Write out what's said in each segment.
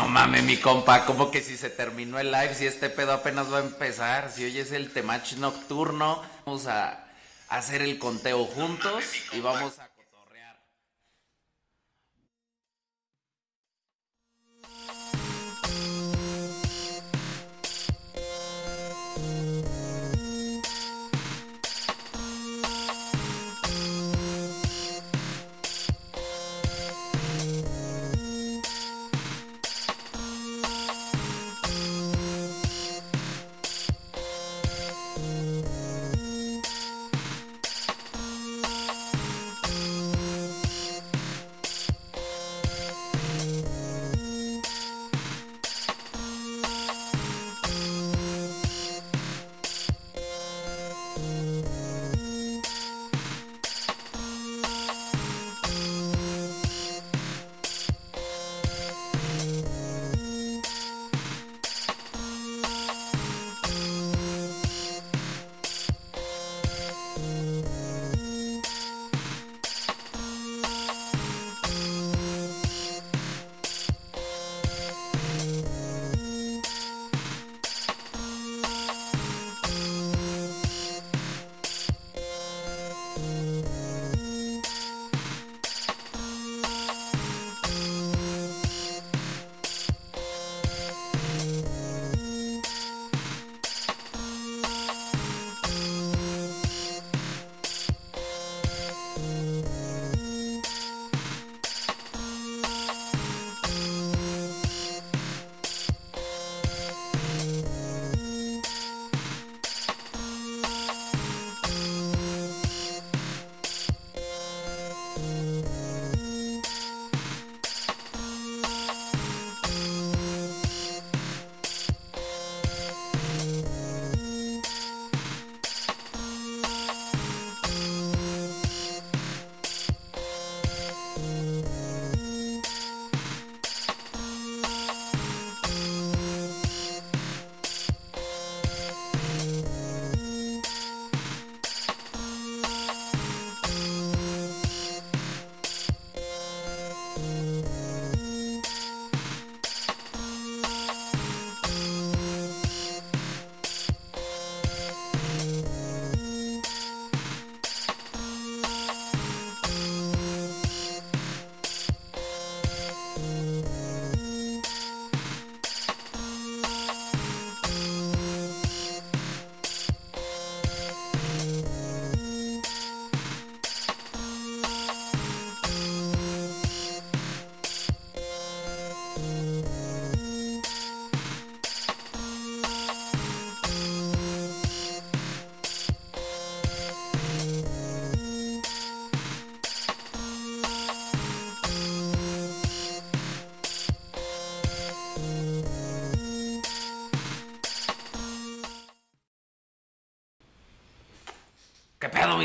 No mames, mi compa, como que si se terminó el live, si este pedo apenas va a empezar, si hoy es el temach nocturno, vamos a hacer el conteo juntos y vamos a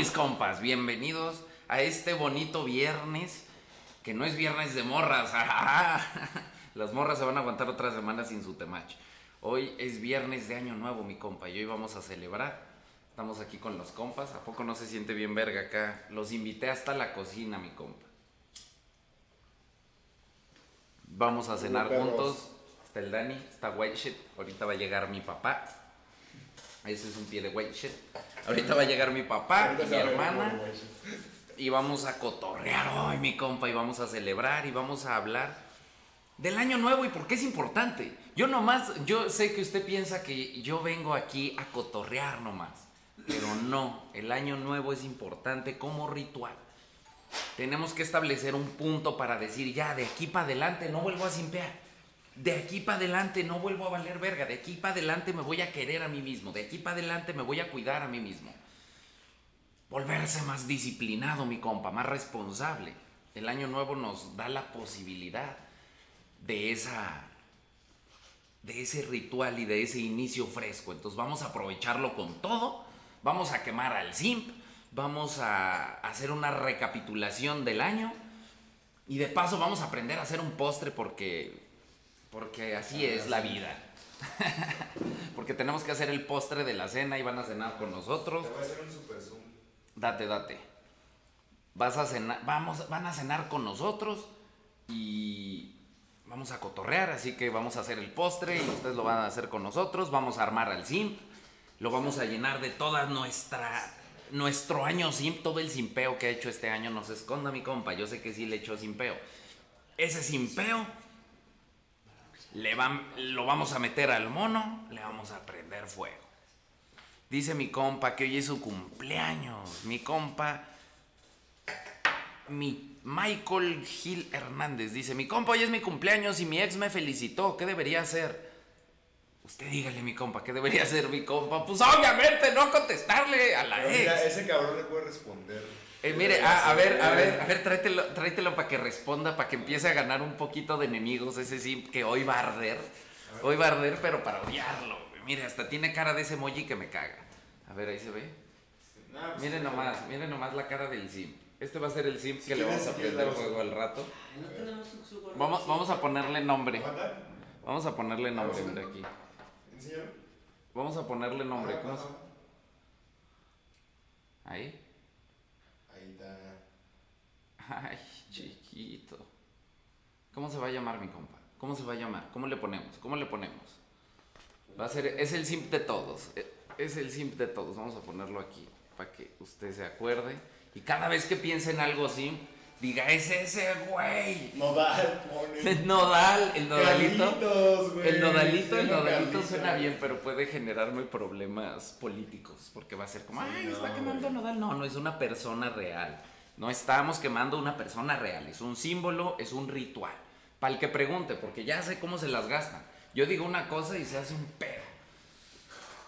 mis compas? Bienvenidos a este bonito viernes, que no es viernes de morras. Las morras se van a aguantar otra semana sin su temach. Hoy es viernes de año nuevo, mi compa, y hoy vamos a celebrar. Estamos aquí con los compas. ¿A poco no se siente bien verga acá? Los invité hasta la cocina, mi compa. Vamos a cenar juntos. Está el Dani, está White Shit. Ahorita va a llegar mi papá. Ese es un pie de white shit. Ahorita va a llegar mi papá y mi hermana. Y vamos a cotorrear hoy, mi compa, y vamos a celebrar y vamos a hablar del año nuevo y por qué es importante. Yo nomás, yo sé que usted piensa que yo vengo aquí a cotorrear nomás. Pero no, el año nuevo es importante como ritual. Tenemos que establecer un punto para decir, ya, de aquí para adelante no vuelvo a simpear de aquí para adelante no vuelvo a valer verga, de aquí para adelante me voy a querer a mí mismo, de aquí para adelante me voy a cuidar a mí mismo. Volverse más disciplinado, mi compa, más responsable. El año nuevo nos da la posibilidad de esa de ese ritual y de ese inicio fresco. Entonces vamos a aprovecharlo con todo, vamos a quemar al simp, vamos a hacer una recapitulación del año y de paso vamos a aprender a hacer un postre porque porque así es la vida. Porque tenemos que hacer el postre de la cena y van a cenar con nosotros. Te voy a hacer un super zoom. Date, date. Vas a cenar, vamos, van a cenar con nosotros y vamos a cotorrear, así que vamos a hacer el postre y ustedes lo van a hacer con nosotros. Vamos a armar al simp, lo vamos a llenar de toda nuestra nuestro año simp, todo el simpeo que ha hecho este año, no se esconda mi compa, yo sé que sí le echó simpeo. Ese simpeo le lo vamos a meter al mono, le vamos a prender fuego. Dice mi compa que hoy es su cumpleaños. Mi compa, mi Michael Gil Hernández dice, mi compa, hoy es mi cumpleaños y mi ex me felicitó. ¿Qué debería hacer? Usted dígale, mi compa, ¿qué debería hacer mi compa? Pues obviamente no contestarle a la ex. Mira, ese cabrón le puede responder. Eh, mire, a, ver, a ver, a ver, tráetelo, tráetelo para que responda, para que empiece a ganar un poquito de enemigos, ese sí, que hoy va a arder. Hoy va a arder, pero para odiarlo. Mire, hasta tiene cara de ese emoji que me caga. A ver, ahí se ve. Miren nomás, miren nomás la cara del sim. Este va a ser el sim que le vamos a prender fuego al rato. Vamos, vamos a ponerle nombre. Vamos a ponerle nombre, mira aquí. Vamos a ponerle nombre. ¿Cómo se... Ahí. Ay, chiquito. ¿Cómo se va a llamar mi compa? ¿Cómo se va a llamar? ¿Cómo le ponemos? ¿Cómo le ponemos? Va a ser, es el simp de todos. E, es el simp de todos. Vamos a ponerlo aquí para que usted se acuerde. Y cada vez que piense en algo simp, diga, es ese güey. Nodal, Nodal, el nodalito. El nodalito, el nodalito suena bien, pero puede generarme problemas políticos. Porque va a ser como, ay, está quemando nodal. No, no, es una persona real. No estamos quemando una persona real, es un símbolo, es un ritual. Para el que pregunte, porque ya sé cómo se las gastan. Yo digo una cosa y se hace un pedo.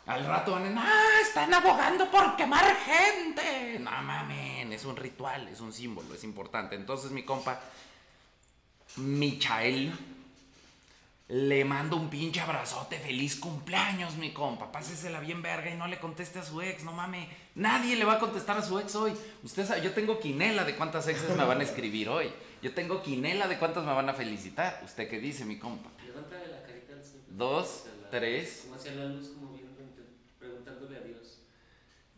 Al rato van ¡ah! Están abogando por quemar gente. No mamen, es un ritual, es un símbolo, es importante. Entonces, mi compa, Michael, le mando un pinche abrazote, feliz cumpleaños, mi compa. Pásesela bien verga y no le conteste a su ex, no mames. Nadie le va a contestar a su ex hoy. Usted sabe, yo tengo quinela de cuántas exes me van a escribir hoy. Yo tengo quinela de cuántas me van a felicitar. ¿Usted qué dice, mi compa? Levántale la carita al Dos, tres. Como hacia la luz, como viendo, preguntándole a Dios.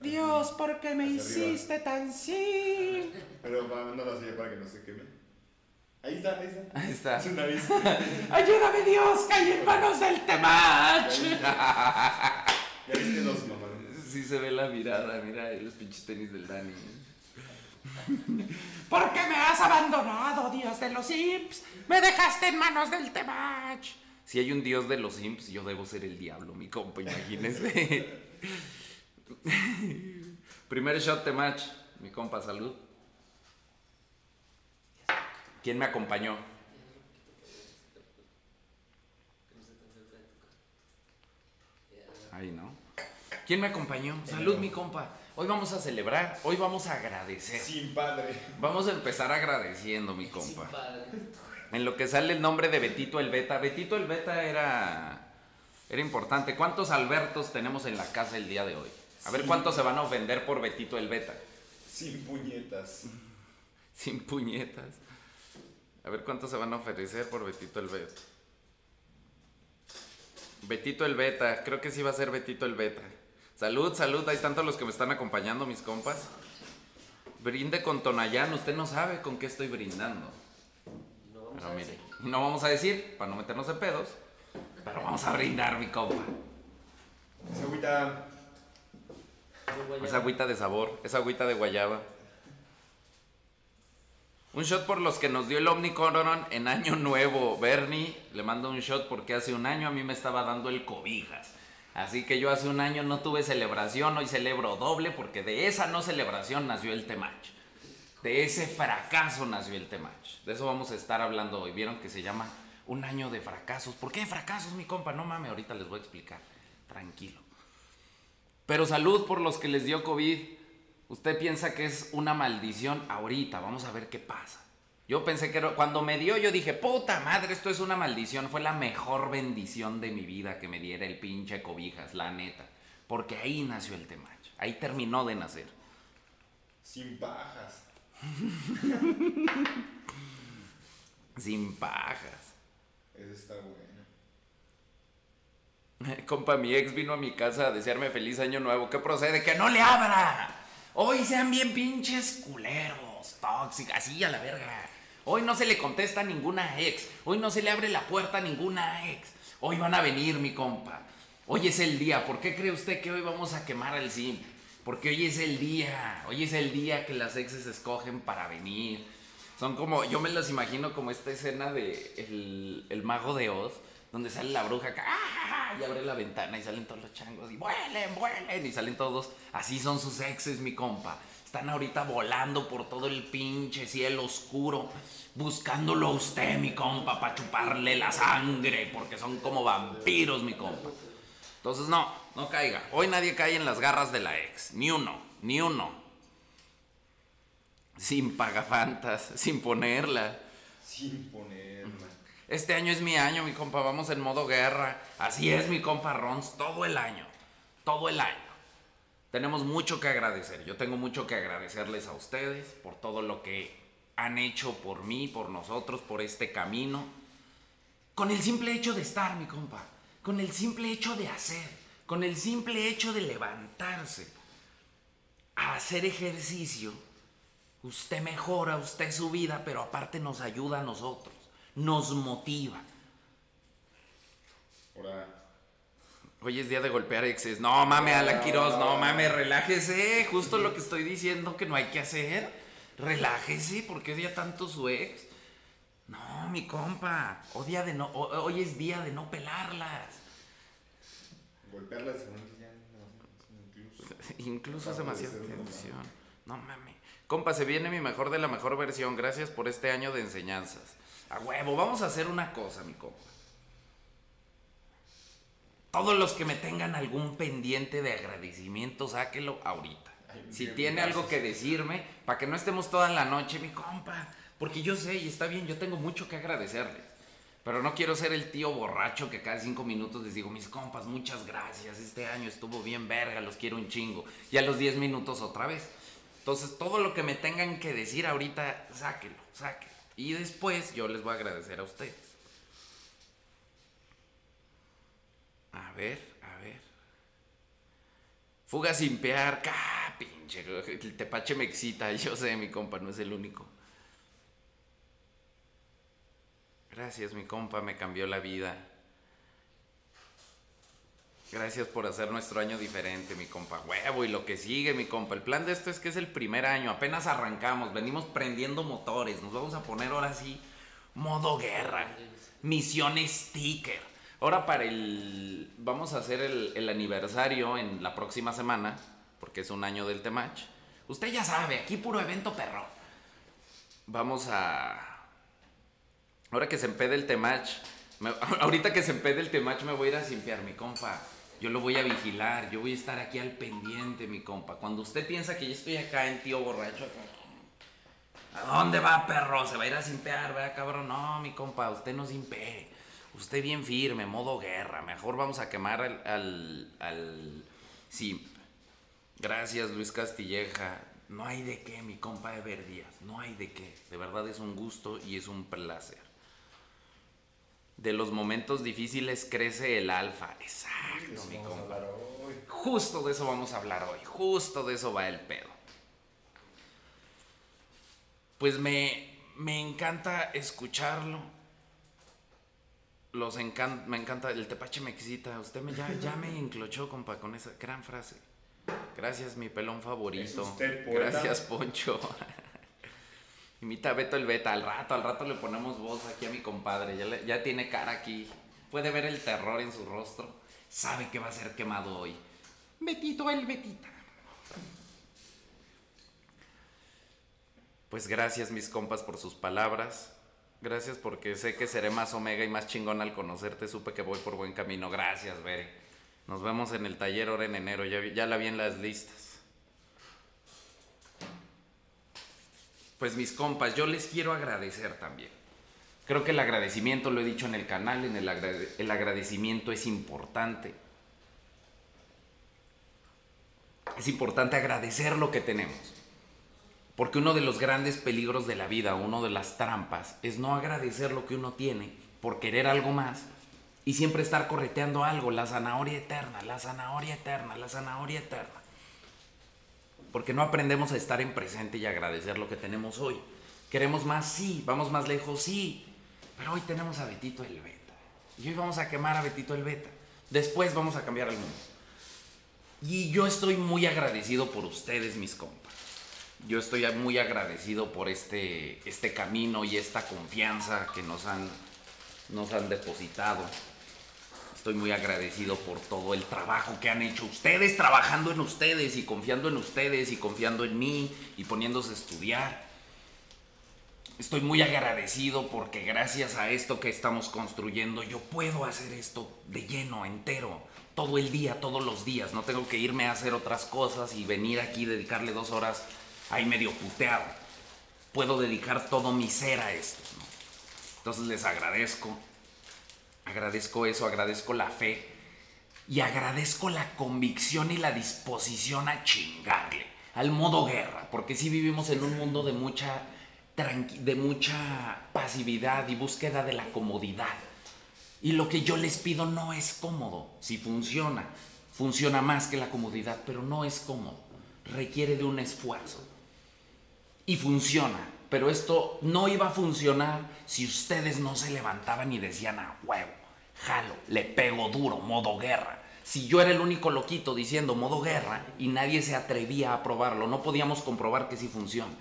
Dios, ¿por qué me hiciste tan sí? Pero mándalo así para que no se queme. Ahí está, ahí está. Ahí está. Su nariz. Ayúdame Dios, caí en manos del temach. Ya viste los mamás. Sí se ve la mirada, mira los pinches tenis del Dani. ¿Por qué me has abandonado, Dios de los Imps? Me dejaste en manos del Temach. Si hay un Dios de los Imps, yo debo ser el diablo, mi compa, imagínese. Primer shot Temach, mi compa, salud. ¿Quién me acompañó? Ahí, ¿no? ¿Quién me acompañó? Salud, mi compa. Hoy vamos a celebrar, hoy vamos a agradecer. Sin padre. Vamos a empezar agradeciendo, mi compa. Sin padre. En lo que sale el nombre de Betito el Beta. Betito el Beta era, era importante. ¿Cuántos Albertos tenemos en la casa el día de hoy? A ver cuántos se van a ofender por Betito el Beta. Sin puñetas. Sin puñetas. A ver cuánto se van a ofrecer por Betito el Beta. Betito el Beta, creo que sí va a ser Betito el Beta. Salud, salud, ahí están todos los que me están acompañando, mis compas. Brinde con Tonayán, usted no sabe con qué estoy brindando. No vamos a decir. no vamos a decir, para no meternos en pedos, pero vamos a brindar, mi compa. Esa agüita. Esa agüita de sabor, esa agüita de guayaba. Un shot por los que nos dio el Omnicoron en Año Nuevo. Bernie, le mando un shot porque hace un año a mí me estaba dando el cobijas. Así que yo hace un año no tuve celebración, hoy celebro doble porque de esa no celebración nació el Temach. De ese fracaso nació el Temach. De eso vamos a estar hablando hoy. Vieron que se llama un año de fracasos. ¿Por qué fracasos, mi compa? No mames, ahorita les voy a explicar. Tranquilo. Pero salud por los que les dio COVID. Usted piensa que es una maldición ahorita, vamos a ver qué pasa. Yo pensé que cuando me dio, yo dije, puta madre, esto es una maldición. Fue la mejor bendición de mi vida que me diera el pinche cobijas, la neta. Porque ahí nació el Temach. Ahí terminó de nacer. Sin pajas. Sin pajas. Eso está bueno. Compa, mi ex vino a mi casa a desearme feliz año nuevo. ¿Qué procede? ¡Que no le abra! Hoy sean bien pinches culeros, tóxicos, así a la verga. Hoy no se le contesta a ninguna ex. Hoy no se le abre la puerta a ninguna ex. Hoy van a venir, mi compa. Hoy es el día. ¿Por qué cree usted que hoy vamos a quemar el sim? Porque hoy es el día. Hoy es el día que las exes escogen para venir. Son como, yo me los imagino como esta escena de el mago de Oz, donde sale la bruja acá, ¡ah! y abre la ventana y salen todos los changos y vuelen, vuelen, y salen todos. Así son sus exes, mi compa. Están ahorita volando por todo el pinche cielo oscuro, buscándolo a usted, mi compa, para chuparle la sangre, porque son como vampiros, mi compa. Entonces, no, no caiga. Hoy nadie cae en las garras de la ex. Ni uno, ni uno. Sin pagafantas, sin ponerla. Sin. Este año es mi año, mi compa. Vamos en modo guerra. Así es, mi compa Rons. Todo el año. Todo el año. Tenemos mucho que agradecer. Yo tengo mucho que agradecerles a ustedes por todo lo que han hecho por mí, por nosotros, por este camino. Con el simple hecho de estar, mi compa. Con el simple hecho de hacer. Con el simple hecho de levantarse. A hacer ejercicio. Usted mejora, usted su vida, pero aparte nos ayuda a nosotros. Nos motiva. Ahora, Hoy es día de golpear exes. No mames, Alan Quiroz, no mames, relájese. Justo lo que estoy diciendo que no hay que hacer. Relájese, porque odia tanto su ex. No, mi compa. Odia de no, ho- hoy es día de no pelarlas. golpearla según ya no, incluso. Incluso es demasiada tensión. No mames. Compa, se viene mi mejor de la mejor versión. Gracias por este año de enseñanzas. A huevo, vamos a hacer una cosa, mi compa. Todos los que me tengan algún pendiente de agradecimiento, sáquelo ahorita. Ay, Si tiene algo que decirme, para que no estemos toda la noche, mi compa. Porque yo sé, y está bien, yo tengo mucho que agradecerles. Pero no quiero ser el tío borracho que cada cinco minutos les digo, mis compas, muchas gracias, este año estuvo bien verga, los quiero un chingo. Y a los 10 minutos otra vez. Entonces, todo lo que me tengan que decir ahorita, sáquelo, sáquelo. Y después yo les voy a agradecer a ustedes. A ver, a ver. Fuga sin pear, ¡ca! pinche. El tepache me excita, yo sé, mi compa, no es el único. Gracias, mi compa, me cambió la vida. Gracias por hacer nuestro año diferente, mi compa. Huevo, y lo que sigue, mi compa. El plan de esto es que es el primer año, apenas arrancamos, venimos prendiendo motores, nos vamos a poner ahora sí modo guerra. Misión sticker. Ahora para el... Vamos a hacer el, aniversario en la próxima semana, porque es un año del Temach. Usted ya sabe, aquí puro evento perro. Vamos a... Ahora que se empede el Temach, ahorita que se empede el Temach me voy a ir a simpiar, mi compa. Yo lo voy a vigilar, yo voy a estar aquí al pendiente, mi compa. Cuando usted piensa que yo estoy acá en tío borracho, ¿a dónde va, perro? Se va a ir a simpear, ¿verdad, cabrón? No, mi compa, usted no simpee. Usted bien firme, modo guerra. Mejor vamos a quemar al, al, al simp. Gracias, Luis Castilleja. No hay de qué, mi compa Ever Díaz. No hay de qué. De verdad es un gusto y es un placer. De los momentos difíciles crece el alfa. Exacto, mi compa. Justo de eso vamos a hablar hoy. Justo de eso va el pedo. Pues me, me encanta escucharlo. Los encan- me encanta, el tepache me excita. Usted me, ya, ya me enclochó, compa, con esa gran frase. Gracias, mi pelón favorito. ¿Es usted poeta? Gracias, Poncho. Imita a Beto el Beta. Al rato, al rato le ponemos voz aquí a mi compadre. Ya, tiene cara aquí. Puede ver el terror en su rostro. Sabe que va a ser quemado hoy. Betito el Betita. Pues gracias, mis compas, por sus palabras. Gracias porque sé que seré más omega y más chingón al conocerte. Supe que voy por buen camino. Gracias, Bere. Nos vemos en el taller ahora en enero. Ya la vi en las listas. Pues mis compas, yo les quiero agradecer también. Creo que el agradecimiento, lo he dicho en el canal, en el, el agradecimiento es importante. Es importante agradecer lo que tenemos. Porque uno de los grandes peligros de la vida, uno de las trampas, es no agradecer lo que uno tiene por querer algo más y siempre estar correteando algo, la zanahoria eterna, la zanahoria eterna, la zanahoria eterna. Porque no aprendemos a estar en presente y agradecer lo que tenemos hoy. ¿Queremos más? Sí. ¿Vamos más lejos? Sí. Pero hoy tenemos a Betito el Beta. Y hoy vamos a quemar a Betito el Beta. Después vamos a cambiar el mundo. Y yo estoy muy agradecido por ustedes, mis compas. Yo estoy muy agradecido por este, este camino y esta confianza que nos han, nos han depositado. Estoy muy agradecido por todo el trabajo que han hecho ustedes, trabajando en ustedes y confiando en ustedes y confiando en mí y poniéndose a estudiar. Estoy muy agradecido porque gracias a esto que estamos construyendo yo puedo hacer esto de lleno, entero, todo el día, todos los días. No tengo que irme a hacer otras cosas y venir aquí y dedicarle dos horas ahí medio puteado. Puedo dedicar todo mi ser a esto. ¿no? Entonces les agradezco. Agradezco eso, agradezco la fe y agradezco la convicción y la disposición a chingarle al modo guerra, porque si vivimos en un mundo de mucha de mucha pasividad y búsqueda de la comodidad. Y lo que yo les pido no es cómodo, si funciona, funciona más que la comodidad, pero no es cómodo, requiere de un esfuerzo. Y funciona, pero esto no iba a funcionar si ustedes no se levantaban y decían a huevo, jalo, le pego duro, modo guerra. Si yo era el único loquito diciendo modo guerra y nadie se atrevía a probarlo, no podíamos comprobar que sí funciona.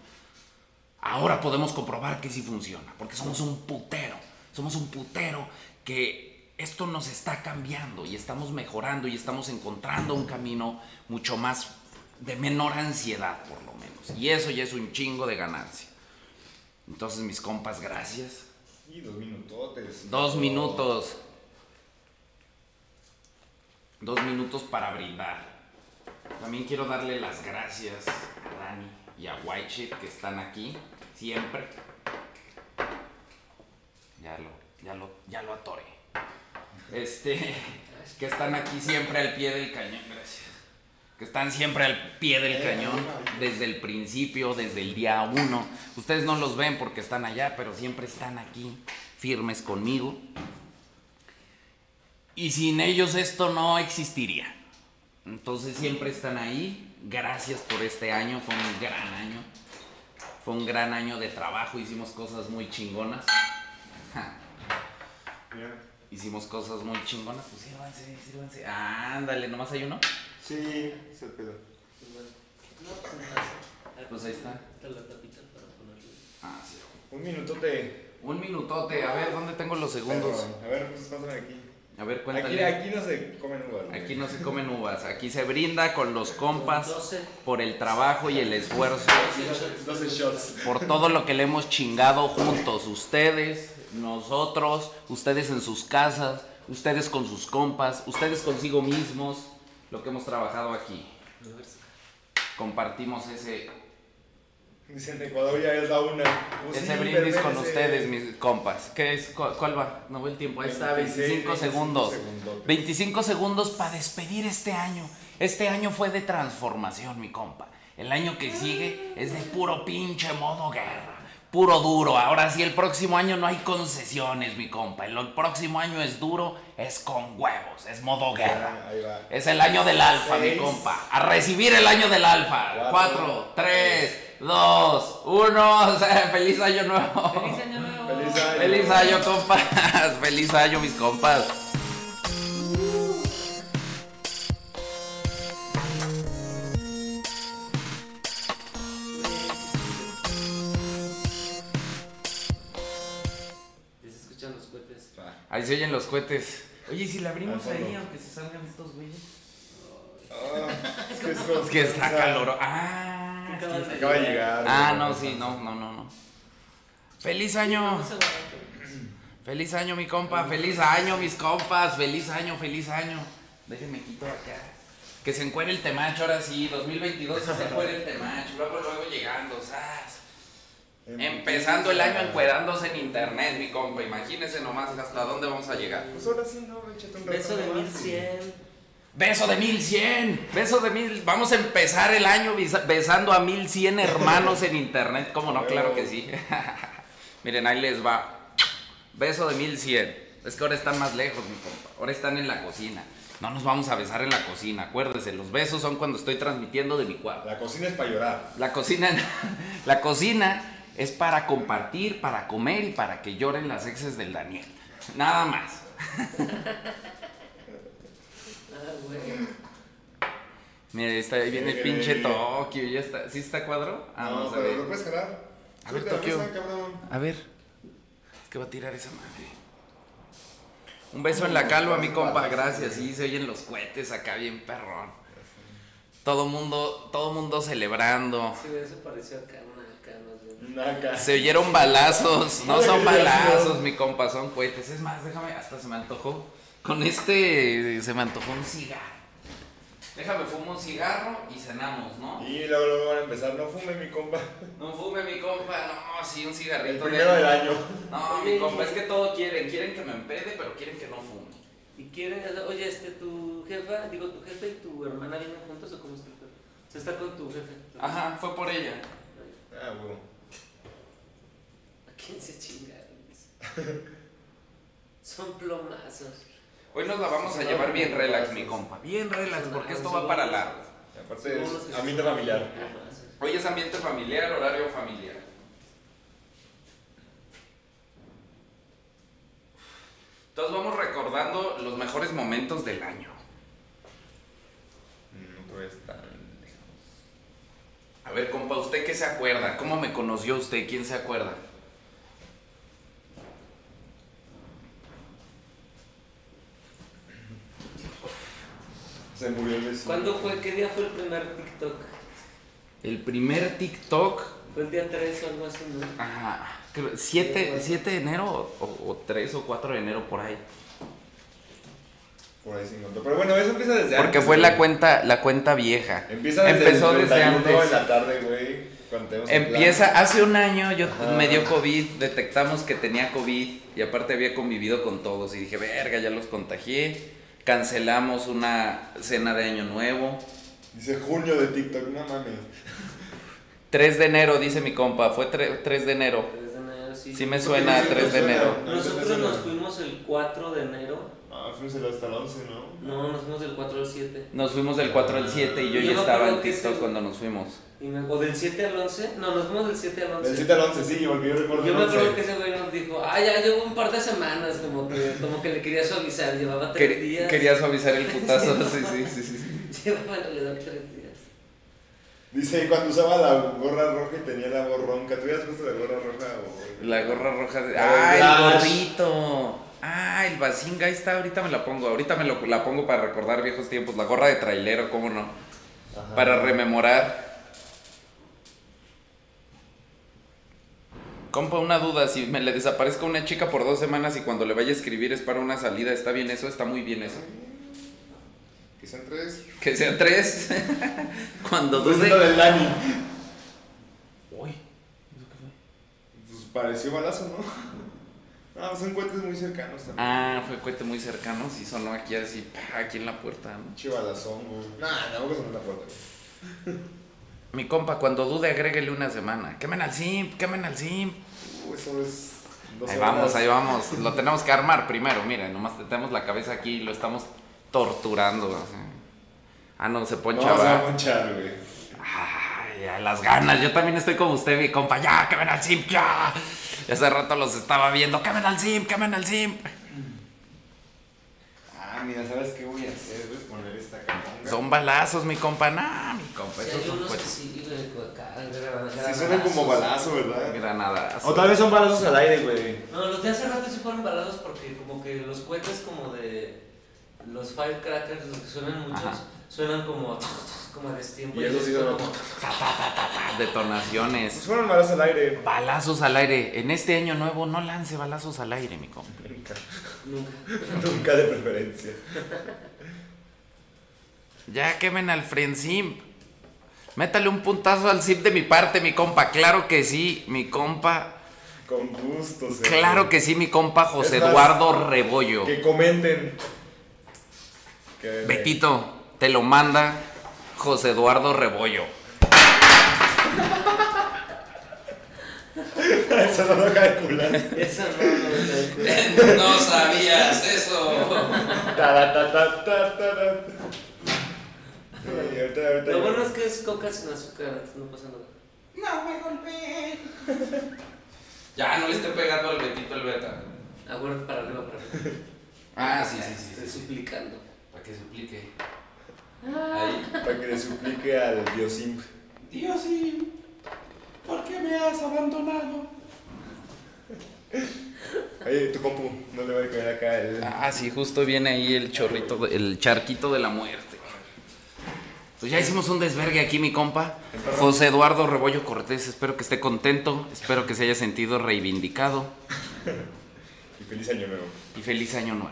Ahora podemos comprobar que sí funciona, porque somos un putero, somos un putero que esto nos está cambiando y estamos mejorando y estamos encontrando un camino mucho más de menor ansiedad, por lo menos. Y eso ya es un chingo de ganancia. Entonces, mis compas, gracias. Y dos minutotes. Dos minutos. Dos minutos para brindar. También quiero darle las gracias a Dani y a White Shit que están aquí siempre. Ya lo, ya lo, ya lo atoré. Este, que están aquí siempre al pie del cañón, gracias. Que están siempre al pie del cañón desde el principio, desde el día uno. Ustedes no los ven porque están allá, pero siempre están aquí firmes conmigo. Y sin ellos esto no existiría. Entonces siempre están ahí. Gracias por este año, fue un gran año. Fue un gran año de trabajo, hicimos cosas muy chingonas. Hicimos cosas muy chingonas. Pues sírvanse, sírvanse. Ándale, ¿nomás hay uno? Sí, se pedo. Pues ahí está. la tapita para ponerlo. Ah, sí. Un minutote. Un minutote, a ver, ¿dónde tengo los segundos? A ver, pues pásame aquí. A ver, Aquí, cuéntale. aquí no se comen uvas. güey. Aquí no se comen uvas, aquí se brinda con los compas 12. por el trabajo y el esfuerzo, 12 shots. por todo lo que le hemos chingado juntos, ustedes, nosotros, ustedes en sus casas, ustedes con sus compas, ustedes consigo mismos, lo que hemos trabajado aquí. Compartimos ese, Dicen Ecuador ya es la una. Pues ese sí, brindis con ese- ustedes, mis compas. ¿Qué es? ¿Cuál, va? No veo el tiempo. Ahí está, 25 segundos. segundotes. 25 segundos para despedir este año. Este año fue de transformación, mi compa. El año que sigue es de puro pinche modo guerra. Puro duro. Ahora sí, el próximo año no hay concesiones, mi compa. El próximo año es duro, es con huevos, es modo guerra. Ahí va. Es el año del alfa, mi compa. A recibir el año del alfa. Cuatro. Cuatro, tres, dos, uno. Feliz año nuevo. ¡Feliz año nuevo! Feliz año. Feliz año, compas. Feliz año, mis compas. Ya se escuchan los cohetes. Va. Ahí se oyen los cohetes. Oye, ¿y si la abrimos ahí, aunque se salgan estos güeyes. Es que, es Es que está calor. Ah, es que Acaba de está- Acaba de llegar. Ah, no, sí, no, no, no, no. Feliz año. Feliz año, mi compa. Feliz año, mis compas. Feliz año, feliz año. Déjenme quito acá. Que se encuere el temacho ahora sí. 2022 se encuere el temacho. Luego, luego llegando. Em- Empezando el año encuerándose en internet, mi compa. Imagínense nomás hasta dónde vamos a llegar. Pues ahora sí, no, échate un Beso de nomás. 1100. Beso de 1100. Beso de mil. Vamos a empezar el año besa- besando a 1100 hermanos en internet. ¿Cómo no? Claro que sí. Miren, ahí les va. Beso de 1100. Es que ahora están más lejos, mi compa. Ahora están en la cocina. No nos vamos a besar en la cocina. Acuérdense, los besos son cuando estoy transmitiendo de mi cuarto. La cocina es para llorar. La cocina, la cocina Es para compartir, para comer y para que lloren las exes del Daniel. Nada más. Mira, está ahí viene el pinche Tokio. Ya está. ¿Sí está cuadro? Ah, no, vamos a ver. lo puedes jalar. A ver, Súbete la Tokio. mesa, cabrón. A ver. Es que va a tirar esa madre. Un beso en la calva, mi compa. Gracias. Sí, se oyen los cohetes acá bien perrón. Todo mundo, todo mundo celebrando. Sí, eso pareció acá, una. Se oyeron balazos. No son balazos, mi compa, son cohetes. Es más, déjame, hasta se me antojó. Con este se me antojó un cigarro. Déjame fumo un cigarro y cenamos, ¿no? Y luego, luego van a empezar. No fume, mi compa. No fume mi compa, no, sí, un cigarrito. El de- primero del año. No, mi compa, es que todo quieren. Quieren que me empede, pero quieren que no fume. ¿Y quieren, oye, este, tu jefa, digo, tu jefe y tu hermana vienen juntos o cómo está sea, está con tu jefe. Ajá, fue por ella. Ah, huevo. ¿A quién se chingaron? Son plomazos. Hoy nos la vamos a llevar bien relax, mi compa. Bien relax, porque esto va para largo. Y Aparte es ambiente familiar. Hoy es ambiente familiar, horario familiar. Entonces vamos recordando los mejores momentos del año. No es tan lejos. A ver, compa, ¿usted qué se acuerda? ¿Cómo me conoció usted? ¿Quién se acuerda? Se murió el vecino. ¿Cuándo fue? ¿Qué día fue el primer TikTok? El primer TikTok, ¿Fue el día 3 o algo así, no? ajá, creo, 7, 7 de enero o, o 3 o 4 de enero por ahí. Por ahí se encontró. Pero bueno, eso empieza desde Porque antes, fue la cuenta, la cuenta vieja. Empieza desde Empezó el desde 31 antes. en la tarde, güey. Empieza, plan. hace un año yo Ajá. me dio COVID, detectamos que tenía COVID y aparte había convivido con todos y dije, verga, ya los contagié. Cancelamos una cena de año nuevo. Dice junio de TikTok, no mames. 3 de enero, dice mi compa, fue tre- 3 de enero. 3 de enero, sí. Sí me suena Sí, 3 de enero. No, Nosotros nos fuimos el 4 de enero. Ah, fuimos el hasta el 11, ¿no? No, nos fuimos del 4 al 7. Nos fuimos del 4 al 7 y yo Yo ya me estaba en TikTok cuando nos fuimos. Y me- o del 7 al 11. No, nos fuimos del 7 al 11. Del 7 al 11, sí, porque yo recuerdo Yo me 11. acuerdo que ese güey nos dijo, ah, ya llevo un par de semanas, como que, como que le quería suavizar, llevaba tres Quer- días. Quería suavizar el putazo, sí, sí, sí, sí, sí. Llevaba en realidad tres días. Dice, cuando usaba la gorra roja y tenía la voz ronca. ¿Tú habías puesto la gorra roja o...? La gorra roja de... ¡Ah, el gorrito! ¡Ah, el bazinga! Ahí está, ahorita me la pongo. Ahorita me lo, la pongo para recordar viejos tiempos. La gorra de trailero, ¿cómo no? Ajá. Para rememorar. Compa, una duda. Si me le desaparezca una chica por dos semanas y cuando le vaya a escribir es para una salida, ¿está bien eso? ¿Está muy bien eso? Que sean tres. Que sean tres. cuando Pues dude... lo del Dani. Uy, Pues pareció balazo, ¿no? No, son cohetes muy cercanos también. Ah, fue cohete muy cercano. Sí sonó aquí así, pa, aquí en la puerta, ¿no? Pinche balazón, güey. Nah, tampoco sonó en la puerta. Mi compa, cuando dude, agréguele una semana. Quemen al simp, quemen al simp. Uh, eso es... Ahí vamos, ahí vamos. Lo tenemos que armar primero, miren. Nomás tenemos la cabeza aquí y lo estamos torturando. así. Ah, no, se No, poncha, se va a ponchar, güey. Ay, a las ganas. Yo también estoy como usted, mi compa. Ya, quemen al simp, ya. Y hace rato los estaba viendo. Quemen al simp, quemen al simp. Ah, mira, ¿sabes qué voy a hacer? Voy a poner esta camonga. Son balazos, mi compa. Nah, Esos hay son unos que cohetes. sí, Sí, suenan como balazo, ¿verdad? Granadas. O tal vez son balazos al aire, güey. No, los de hace rato sí fueron balados porque como que los cohetes como de los firecrackers, los que suenan muchos, Ajá. suenan como como a destiempo. Y eso sí sonó. como- Detonaciones. Pues fueron balazos al aire. Balazos al aire. En este año nuevo no lance balazos al aire, mi compa. Nunca. Nunca. Nunca de preferencia. Ya quemen al friend simp. Métale un puntazo al zip de mi parte, mi compa. Claro que sí, mi compa. Con gusto, señor. Claro que sí, mi compa José Es Eduardo Rebollo. Que comenten. Que- Betito, te lo manda José Eduardo Rebollo. Eso no lo calculas. Eso no, no, no. no sabías eso. Ta, ta, ta, ta, ta, ta. Sí, ahorita- ahorita- Lo bueno es que es coca sin azúcar, no pasa nada. ¡Ah, me golpeé! ya, no le esté pegando al Betito el beta. Bueno, para arriba, para arriba. Ah, sí, sí, sí. Estoy suplicando. Para que suplique. Ah. Ahí. Para que le suplique al Diosimp. Dios, sí. ¿Por qué me has abandonado? Oye, tu compu, no le va a caer acá el. Ah, sí, justo viene ahí el chorrito, el charquito de la muerte. Pues ya hicimos un desvergue aquí, mi compa. José Eduardo Rebollo Cortés, espero que esté contento, espero que se haya sentido reivindicado Y feliz año nuevo. y feliz año nuevo.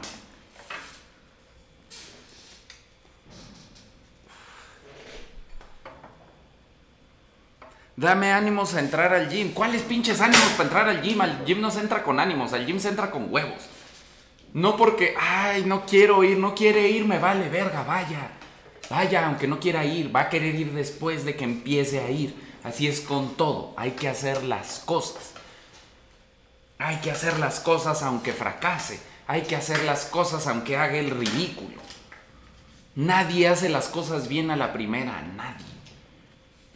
Dame ánimos a entrar al gym. ¿Cuáles pinches ánimos para entrar al gym? Al gym no se entra con ánimos, al gym se entra con huevos. No porque, ay, no quiero ir, no quiere ir, me vale verga, vaya. Vaya, aunque no quiera ir, va a querer ir después de que empiece a ir. Así es con todo, hay que hacer las cosas. Hay que hacer las cosas aunque fracase. Hay que hacer las cosas aunque haga el ridículo. Nadie hace las cosas bien a la primera, nadie.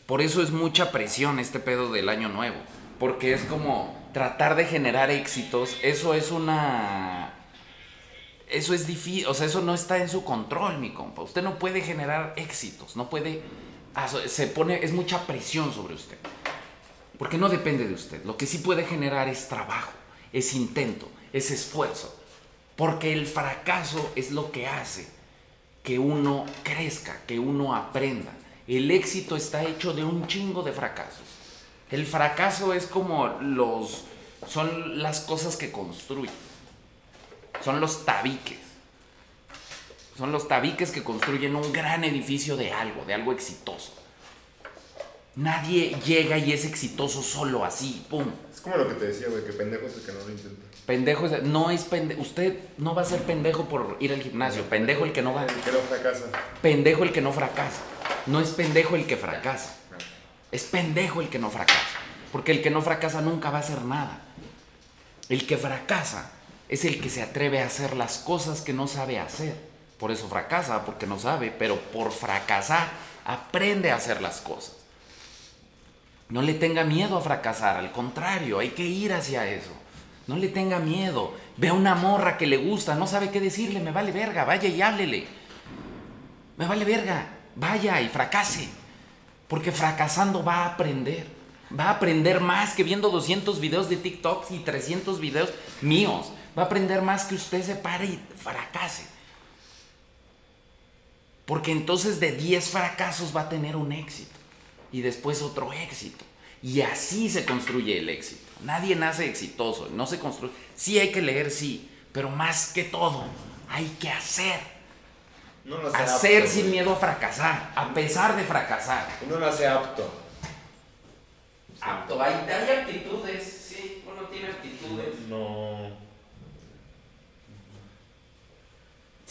Por eso es mucha presión este pedo del año nuevo. Porque es como tratar de generar éxitos. Eso es una... Eso es difícil, o sea, eso no está en su control, mi compa. Usted no puede generar éxitos, no puede... aso- Se pone, es mucha presión sobre usted. Porque no depende de usted. Lo que sí puede generar es trabajo, es intento, es esfuerzo. Porque el fracaso es lo que hace que uno crezca, que uno aprenda. El éxito está hecho de un chingo de fracasos. El fracaso es como los son las cosas que construyen. Son los tabiques. Son los tabiques que construyen un gran edificio de algo, de algo exitoso. Nadie llega y es exitoso solo así, pum. Es como lo que te decía, güey, que pendejo es el que no lo intenta. Pendejo es, no es pendejo. Usted no va a ser pendejo por ir al gimnasio. Pendejo el que no va. El que no fracasa. Pendejo el que no fracasa. No es pendejo el que fracasa. Es pendejo el que no fracasa. Porque el que no fracasa nunca va a hacer nada. El que fracasa es el que se atreve a hacer las cosas que no sabe hacer. Por eso fracasa, porque no sabe. Pero por fracasar, aprende a hacer las cosas. No le tenga miedo a fracasar. Al contrario, hay que ir hacia eso. No le tenga miedo. Ve a una morra que le gusta, no sabe qué decirle, me vale verga, vaya y háblele. Me vale verga, vaya y fracase. Porque fracasando va a aprender. Va a aprender más que viendo 200 videos de TikTok y 300 videos míos. Va a aprender más que usted se pare y fracase. Porque entonces de 10 fracasos va a tener un éxito. Y después otro éxito. Y así se construye el éxito. Nadie nace exitoso, no se construye. Sí hay que leer, sí, pero más que todo, hay que hacer. No nace Hacer apto, sin güey. miedo a fracasar, a pesar de fracasar. Uno nace apto. Apto, hay, hay aptitudes, sí, uno tiene aptitudes. No.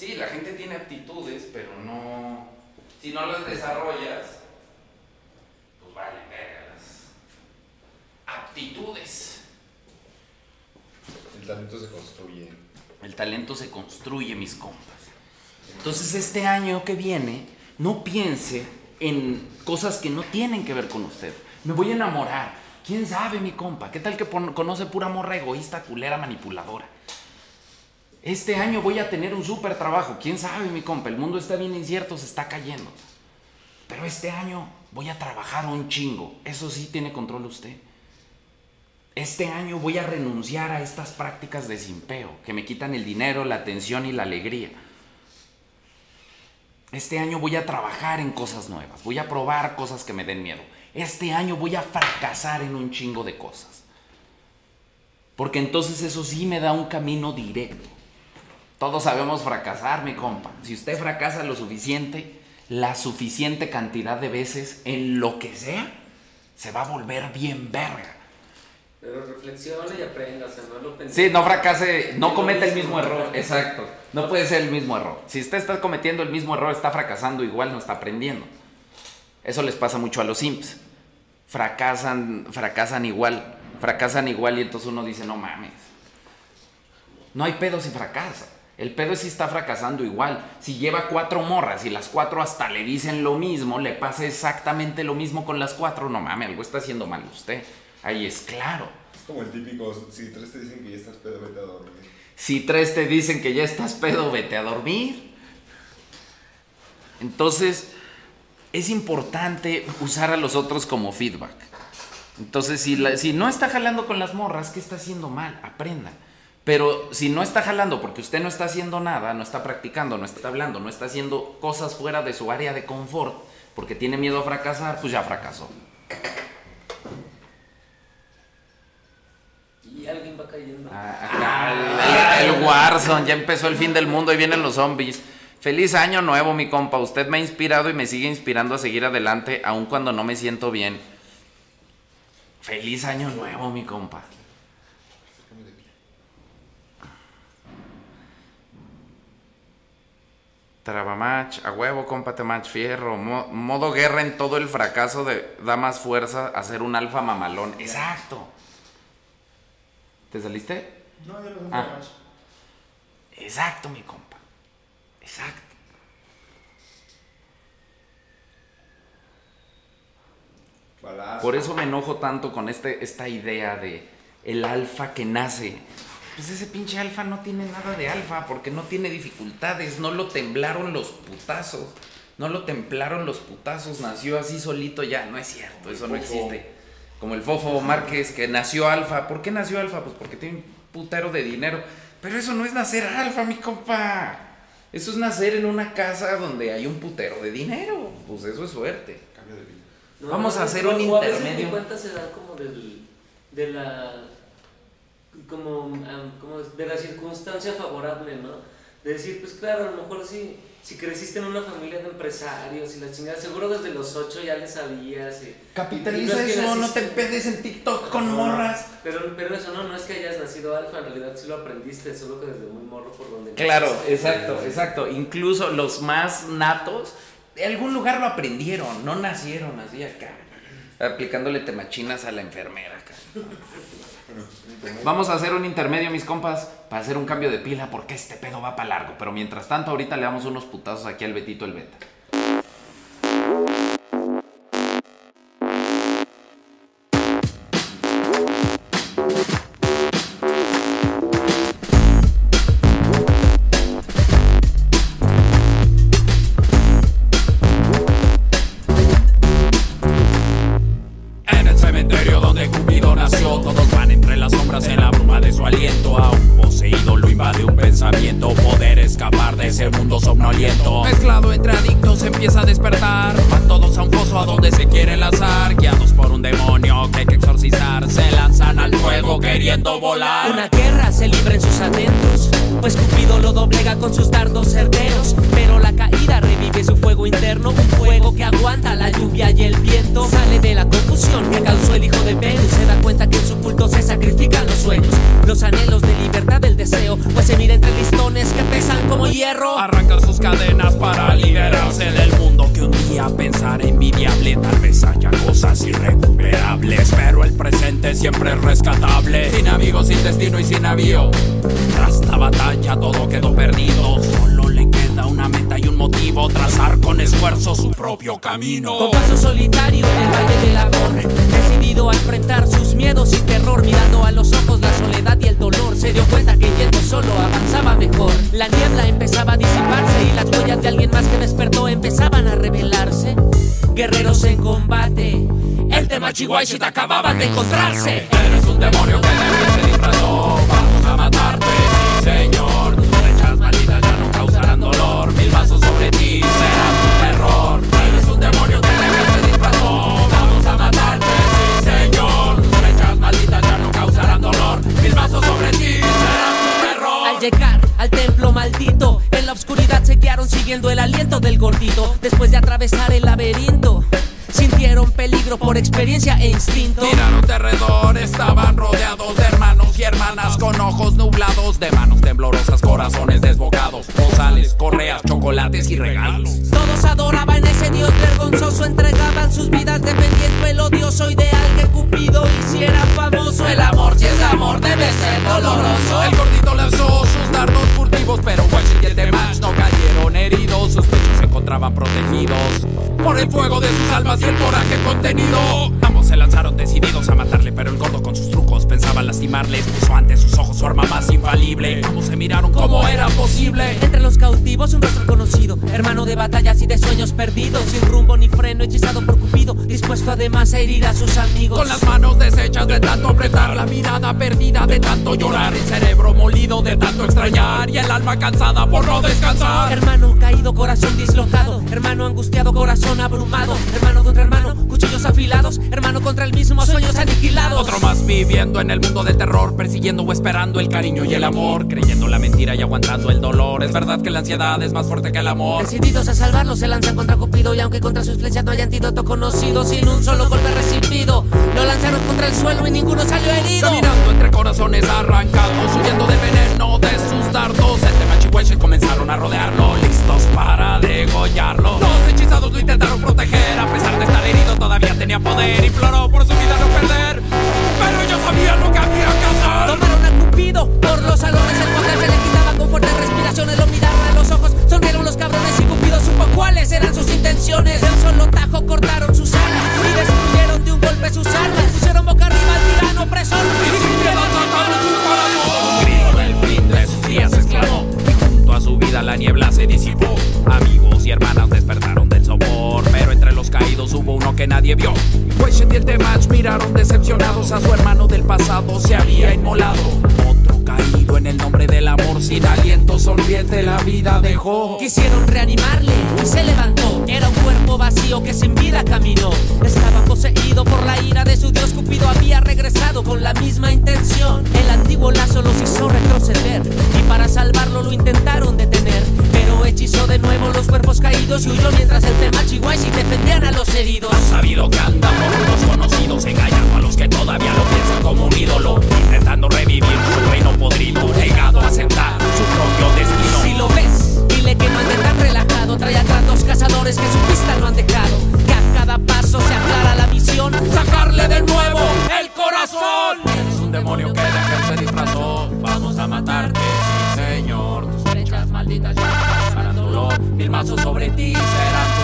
Sí, la gente tiene aptitudes, pero no. Si no las desarrollas, pues vale, verga, las aptitudes. El talento se construye. El talento se construye, mis compas. Entonces, este año que viene, no piense en cosas que no tienen que ver con usted. Me voy a enamorar. ¿Quién sabe, mi compa? ¿Qué tal que conoce pura morra egoísta, culera, manipuladora? Este año voy a tener un súper trabajo. ¿Quién sabe, mi compa? El mundo está bien incierto, se está cayendo. Pero este año voy a trabajar un chingo. Eso sí tiene control usted. Este año voy a renunciar a estas prácticas de simpeo que me quitan el dinero, la atención y la alegría. Este año voy a trabajar en cosas nuevas, voy a probar cosas que me den miedo. Este año voy a fracasar en un chingo de cosas. Porque entonces eso sí me da un camino directo. Todos sabemos fracasar, mi compa. Si usted fracasa lo suficiente, la suficiente cantidad de veces en lo que sea, se va a volver bien verga. Pero reflexione y aprenda, o sea, no lo pensé. Sí, no fracase, no cometa el mismo error. Exacto. No puede ser el mismo error. Si usted está cometiendo el mismo error, está fracasando igual, no está aprendiendo. Eso les pasa mucho a los simps. Fracasan, fracasan igual, fracasan igual y entonces uno dice, no mames. No hay pedo si fracasa. El pedo es si está fracasando igual. Si lleva cuatro morras y las cuatro hasta le dicen lo mismo, le pasa exactamente lo mismo con las cuatro. No mames, algo está haciendo mal usted. Ahí es claro. Es como el típico, si tres te dicen que ya estás pedo, vete a dormir. Si tres te dicen que ya estás pedo, vete a dormir. Entonces, es importante usar a los otros como feedback. Entonces, si, la- si no está jalando con las morras, ¿qué está haciendo mal? Aprenda. Pero si no está jalando porque usted no está haciendo nada, no está practicando, no está hablando, no está haciendo cosas fuera de su área de confort, porque tiene miedo a fracasar, pues ya fracasó. Y alguien va cayendo. Ah, el, el Warzone, ya empezó el fin del mundo y vienen los zombies. Feliz año nuevo, mi compa. Usted me ha inspirado y me sigue inspirando a seguir adelante, aun cuando no me siento bien. Feliz año nuevo, mi compa. Trabamach, a huevo, compa, te match fierro. Mo- modo guerra en todo el fracaso de, da más fuerza a ser un alfa mamalón. Exacto. ¿Te saliste? No, ya lo Ah. Exacto, mi compa. Exacto. Balazo. Por eso me enojo tanto con este, esta idea de el alfa que nace. Pues ese pinche alfa no tiene nada de alfa porque no tiene dificultades, no lo temblaron los putazos. No lo templaron los putazos, nació así solito ya, no es cierto, eso no existe. Como el Fofo Márquez que nació alfa. ¿Por qué nació alfa? Pues porque tiene un putero de dinero. Pero eso no es nacer alfa, mi compa. Eso es nacer en una casa donde hay un putero de dinero. Pues eso es suerte. Cambio de vida. No, Vamos a hacer no, un o a veces intermedio. mi cuenta se da como del, de la como, como de la circunstancia favorable, ¿no? De decir, pues claro, a lo mejor sí, si creciste en una familia de empresarios y la chingada, seguro desde los ocho ya le sabías. y- Capitaliza y no es que eso, no te empedes en TikTok con No, morras. Pero, pero eso no, no es que hayas nacido alfa, en realidad sí lo aprendiste, solo que desde muy morro por donde Claro, naciste. exacto, exacto. Incluso los más natos, de algún lugar lo aprendieron, no nacieron así acá. Aplicándole temachinas a la enfermera acá. Vamos a hacer un intermedio, mis compas, para hacer un cambio de pila, porque este pedo va para largo. Pero mientras tanto, ahorita le damos unos putazos aquí al Betito el Beta. De encontrarse Eres un demonio que de se disfrazó. Vamos a matarte, sí, señor. Tus flechas malditas ya no causarán dolor. Mil vasos sobre ti serán tu terror. Eres un demonio que de se disfrazó. Vamos a matarte, sí, señor. Tus flechas malditas ya no causarán dolor. Mil vasos sobre ti serán tu terror. Al llegar al templo maldito, en la oscuridad se guiaron siguiendo el aliento del gordito. Después de atravesar el experiencia e instinto Miraron alrededor, estaban rodeados de hermanos y hermanas con ojos nublados, de manos temblorosas, corazones desbocados, rosales, correas, chocolates y regalos. Todos adoraban ese dios vergonzoso, entregaban sus vidas dependiendo el odioso ideal que Cupido hiciera famoso. El amor, si es amor, debe ser doloroso. El gordito lanzó sus dardos furtivos, pero Washington y el Match no cayeron heridos, sus pechos se encontraban protegidos por el fuego de sus almas y el coraje contenido. Ambos se lanzaron decididos a matarle, pero el gordo con sus trucos pensaba lastimarle. Puso ante sus ojos su arma más infalible. Ambos se miraron como era posible. Entre los cautivos, un rostro conocido, hermano de batallas y de sueños perdidos, sin rumbo ni freno, hechizado por Cupido dispuesto además a herir a sus amigos. Con las manos deshechas de tanto apretar, la mirada perdida de tanto llorar, el cerebro molido de tanto extrañar y el alma cansada por no descansar. Hermano caído, corazón dislocado, hermano angustiado, corazón abrumado, hermano contra hermano, cuchillos afilados, hermano contra el mismo, sueños aniquilados. Otro más viviendo en el mundo del terror, persiguiendo o esperando el cariño y el amor, creyendo la mentira y aguantando el dolor. Es verdad que la ansiedad es más fuerte que el amor. Decididos a salvarlo, se lanzan contra Cupido y aunque contra sus flechas no hay antídoto conocido, sin un solo golpe recibido, lo lanzaron contra el suelo y ninguno salió herido. Caminando entre corazones arrancados, huyendo del veneno de sus dardos. El Temachihueche comenzaron a rodearlo, listos para degollarlo. Los hechizados lo intentaron proteger, a pesar de estar herido, todavía tenía poder. Imploró por su vida no perder, pero ellos sabían lo que había que hacer. Tomaron a Cupido por los salones, el poder se le quitaba con fuertes respiraciones, lo miraron a los ojos, sonrieron los cabrones y Cupido supo cuáles eran sus intenciones. De un solo tajo cortaron sus alas y destruyeron de un golpe sus armas, pusieron boca arriba al tirano opresor Y del fin de sus días exclamó. Junto a su vida la niebla se disipó. Amigos y hermanas despertaron del sopor. Pero entre los caídos hubo uno que nadie vio. Weshet y el Temach miraron decepcionados a su hermano del pasado. Se había inmolado. Caído en el nombre del amor. Sin aliento sonriente la vida dejó. Quisieron reanimarle y se levantó. Era un cuerpo vacío que sin vida caminó. Estaba poseído por la ira de su dios. Cupido había regresado con la misma intención. El antiguo lazo los hizo retroceder y para salvarlo lo intentaron detener. Pero hechizó de nuevo los cuerpos caídos y huyó mientras el Temachihuashi defendían a los heridos. Han sabido que anda por unos conocidos, engañando a los que todavía lo piensan como un ídolo, intentando revivir su reino podrido, negado a aceptar su propio destino. Si lo ves, dile que no ande tan relajado. Trae atrás dos cazadores que su pista no han dejado. Que a cada paso se aclara la misión. sacarle de nuevo el corazón. Eres un demonio que de ángel se disfrazó. Vamos a matarte, sí, señor. Tus flechas malditas ya dolor. Mil mazos sobre ti serán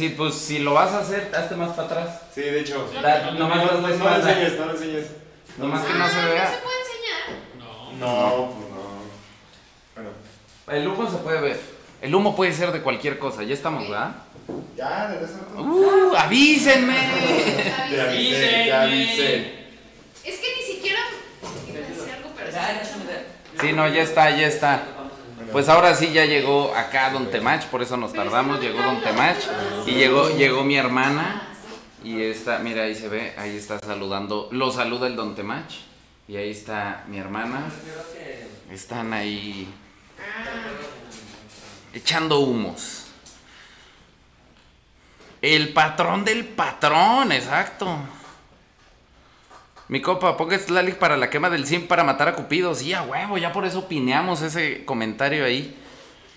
Sí, pues si lo vas a hacer, hazte más para atrás. Sí, de hecho. Da- No, nomás no, haz no, la no lo enseñes, no lo enseñes. Nomás que Ah, no se No se vea. puede enseñar. No. No, pues no. Bueno, El humo se puede ver. El humo puede ser de cualquier cosa. Ya estamos, ¿verdad? ya, de eso. ¡Uh! ¡Avísenme! Te avisé, te Avísenme. avisé. Es que ni siquiera. Iba a decir algo, pero. Sí, no, ya está, ya está. Pues ahora sí ya llegó acá Don Temach, por eso nos tardamos, llegó Don Temach y llegó, llegó mi hermana y está, mira ahí se ve, ahí está saludando, lo saluda el Don Temach y ahí está mi hermana, están ahí echando humos. El patrón del patrón, exacto. Mi copa, ponga Slalik para la quema del 100 para matar a Cupido. Sí, a huevo, ya por eso pineamos ese comentario ahí.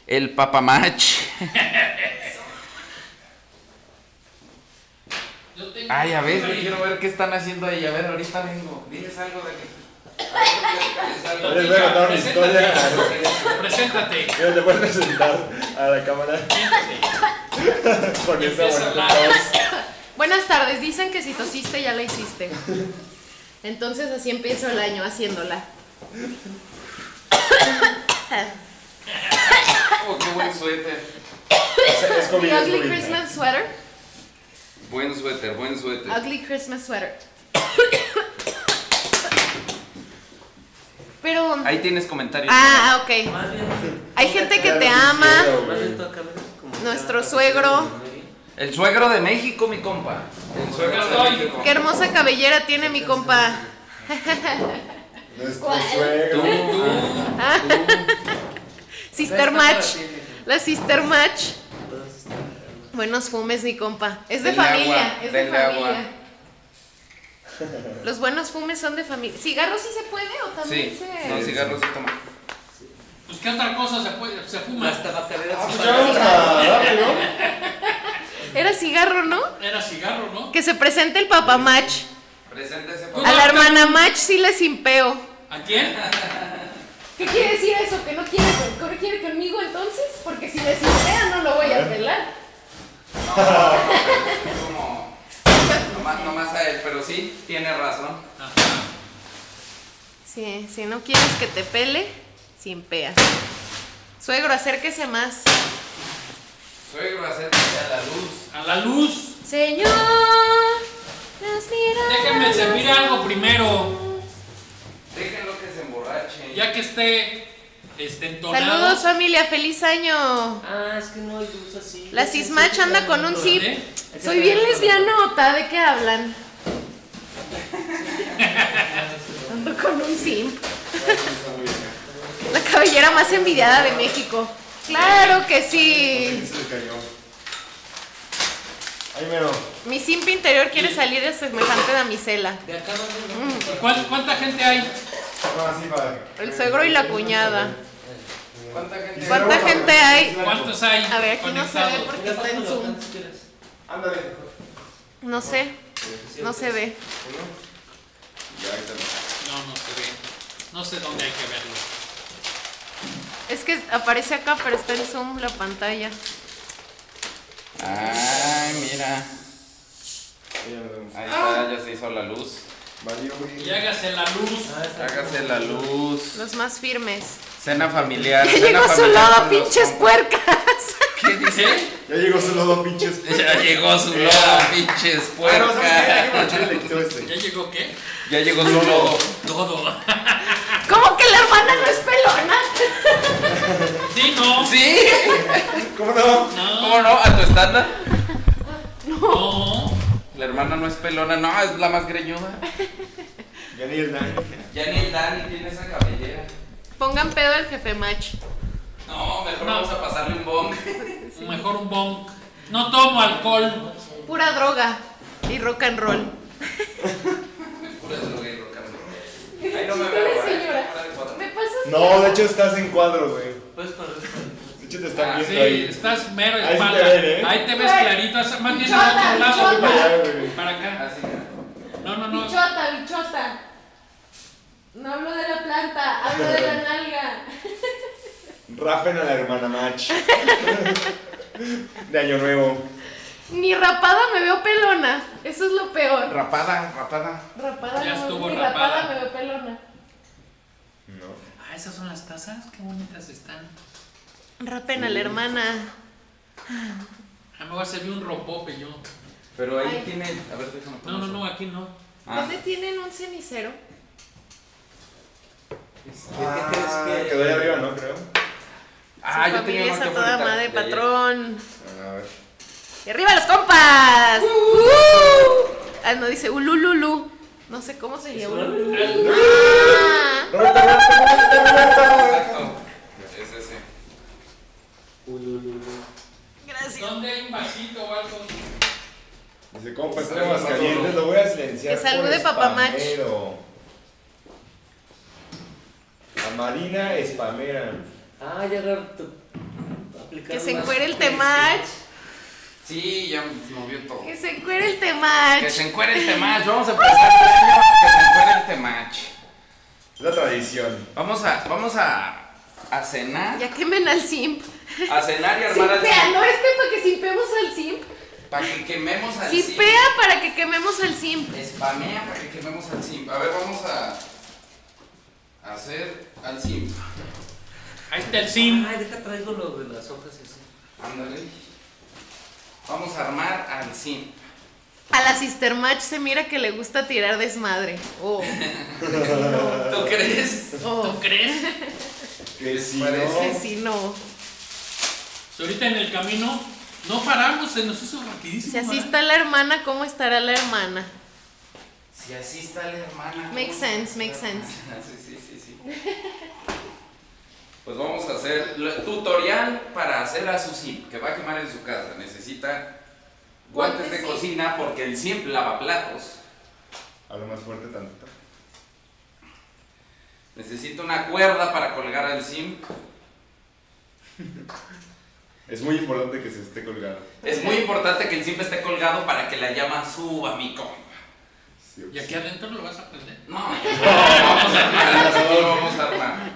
El papamach. Yo Ay, a ver, yo quiero ver qué están haciendo ahí. A ver, ahorita vengo. Diles algo de que. Les voy a contar una historia. Preséntate. Mira, le voy a presentar a la cámara con esa buena. Buenas tardes, dicen que si tosiste ya la hiciste. Entonces así empiezo el año haciéndola. Oh, qué buen suéter. Es, ugly. Christmas sweater. Buen suéter, buen suéter. Ugly Christmas sweater. Pero. Ahí tienes comentarios. Ah, ok. Más bien, Hay gente que te ama. Nuestro suegro. El suegro de México, mi compa. Qué hermosa cabellera tiene mi compa. Nuestro suegro. Sister Match. La Sister Match. Buenos fumes, mi compa. Es de familia. agua, es de denle familia. agua. Los buenos fumes son de familia. ¿Cigarros sí se puede o también Sí, se.? no, cigarros sí toma. Pues qué otra cosa se puede, se fuma. Las tabacaleras. Ah, pues ya vamos a darle, ¿no? Era cigarro, ¿no? Era cigarro, ¿no? Que se presente el papá Match. Preséntese, Tú A papá. la hermana Match sí le simpeo. ¿A quién? ¿Qué quiere decir eso? ¿Que no quiere, que no quiere conmigo entonces? Porque si me simpea no lo voy a pelar. Es como. Nomás, nomás a él, pero sí, tiene razón. Ajá. Sí, si no quieres que te pele, simpeas. Suegro, acérquese más. Suegro, acércate a la luz. A la luz. Señor, las miradas. Déjenme servir algo primero. Déjenlo que se emborrache. Ya que esté este, entonado. Saludos familia, feliz año. Ah, es que no hay luz así. La Sismach anda con un zip. ¿Eh? Soy bien lesbianota, ¿de qué hablan? Ando con un simp. La cabellera más envidiada de México. Claro que sí. Se le cayó. Ahí mero. Mi simp interior quiere salir de semejante damisela. De acá no. ¿Y cuán- ¿Cuánta gente hay? No, para. El suegro y la cuñada. ¿Cuánta gente? ¿Cuánta gente hay? ¿Cuántos hay? A ver, aquí no se ve porque está en Zoom. Ándale. No sé, no se ve. No, no se ve. No sé dónde hay que verlo. Es que aparece acá, pero está en Zoom la pantalla. Ay, mira. Ahí está, ya se hizo la luz. Valió, güey. Y hágase la luz. Hágase la luz. Los más firmes. Cena familiar. Ya llegó su lodo, pinches puercas. ¿Qué dice? Ya llegó su lodo, pinches. Ya llegó su lodo, pinches Ah, puercas. ¿Ya llegó qué? Ya llegó su lodo. Todo. ¿Cómo que la hermana no es pelona? Sí, no. ¿Sí? ¿Cómo no? No. ¿Cómo no? ¿A tu estándar? No. La hermana no es pelona, no, es la más greñuda. Ya ni el Dani. Ya ni el Dani tiene esa cabellera. Pongan pedo al jefe match. No, mejor No. vamos a pasarle un bong. Mejor un bong. No tomo alcohol. Pura droga y rock and roll. Pura droga y rock and roll. Ahí no me veo, señora. ¿Me pasas? No, de hecho estás en cuadro, güey. Pues con Hecho te están Ah, viendo Sí, ahí. estás mero Ahí sí espalda. te ven, ¿eh? Ahí te ves clarito. Más bien al otro lado. bichota. Para acá. Así. No, no, no. Bichota, bichota. No hablo de la planta, hablo de la nalga. Rapen a la hermana Match. De año nuevo. Ni rapada me veo pelona. Eso es lo peor. Rapada, rapada. Rapada Ya estuvo ni rapada. rapada me veo pelona. No. Ah, esas son las tazas. Qué bonitas están. Rapen a la hermana. A mí va a servir un ropope yo. Pero ahí Ay. tiene. A ver, déjame No, no, no, aquí no. Ah, ¿Dónde tienen un cenicero? ¿Qué, Ah, qué crees que.? Quedó ahí arriba, ¿no? Creo. Ah, Su yo tenía familia uno es a toda madre, de patrón. A ver. ¡Y arriba los compas! ¡Uh! Ah, no, dice ulululu. No sé cómo se llama. Ah, Roberto, Roberto, Roberto, Roberto. Gracias. ¿Dónde hay un vasito o algo? Dice, compa, estoy más caliente, lo voy a silenciar. Que salude Papá Mach. A Marina Spamera. Ah, ya Que se encuere el este. temach. Sí, ya movió todo. Que se encuere el temach. Que se encuere el temach. Vamos a empezar este año. Que se encuere el temach. Es la tradición. Vamos a, vamos a, a cenar. Ya quemen al simp. A cenar y armar al Simpea, simp. no este para que simpemos al simp. Para que quememos al simp. Simpea para que quememos al simp. Spamea para que quememos al simp. A ver, vamos a a hacer al simp. Ahí está el sim. Ay, deja traigo lo de las hojas ese. Ándale. Vamos a armar al simp. A la sister match se mira que le gusta tirar desmadre. Oh, ¿Tú crees? oh. ¿Tú crees? Que si parece? Que si no. Si ahorita en el camino no paramos, se nos hizo rapidísimo. Si así ¿verdad? está la hermana, ¿cómo estará la hermana? Si así está la hermana. Makes ¿cómo sense, makes sense. Sí, sí, sí, sí. Pues vamos a hacer el tutorial para hacer a su simp, que va a quemar en su casa. Necesita guantes de cocina porque el simp lava platos. Hablo más fuerte tantito. Necesita una cuerda para colgar al simp. Es muy importante que se esté colgado. Es muy importante que el simp esté colgado para que la llama suba, mi compa. Sí, Y aquí adentro lo vas a prender. No, no, vamos a armar, aquí lo vamos a armar.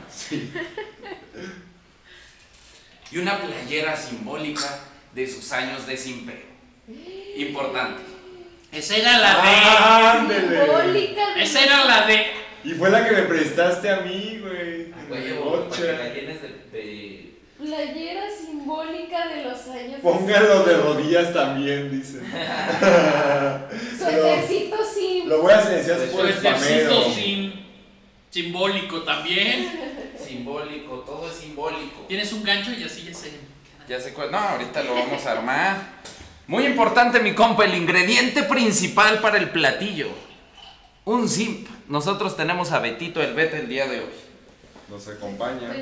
Y una playera simbólica de sus años de simpeo. Importante. Esa era la. Simbólica de. de- Esa era la de. Y fue la que me prestaste a mí, güey. Oye, Ocha. para que la llenes de, de- Playera simbólica de los años. Póngalo de rodillas también, dice. Suétercito sin. Lo voy a silenciar por spamero. sin. Simbólico también. simbólico, todo es simbólico. Tienes un gancho y así ya se. Ya sé cuál. No, ahorita lo vamos a armar. Muy importante, mi compa, el ingrediente principal para el platillo. Un simp. Nosotros tenemos a Betito el Beta el día de hoy. Nos acompaña.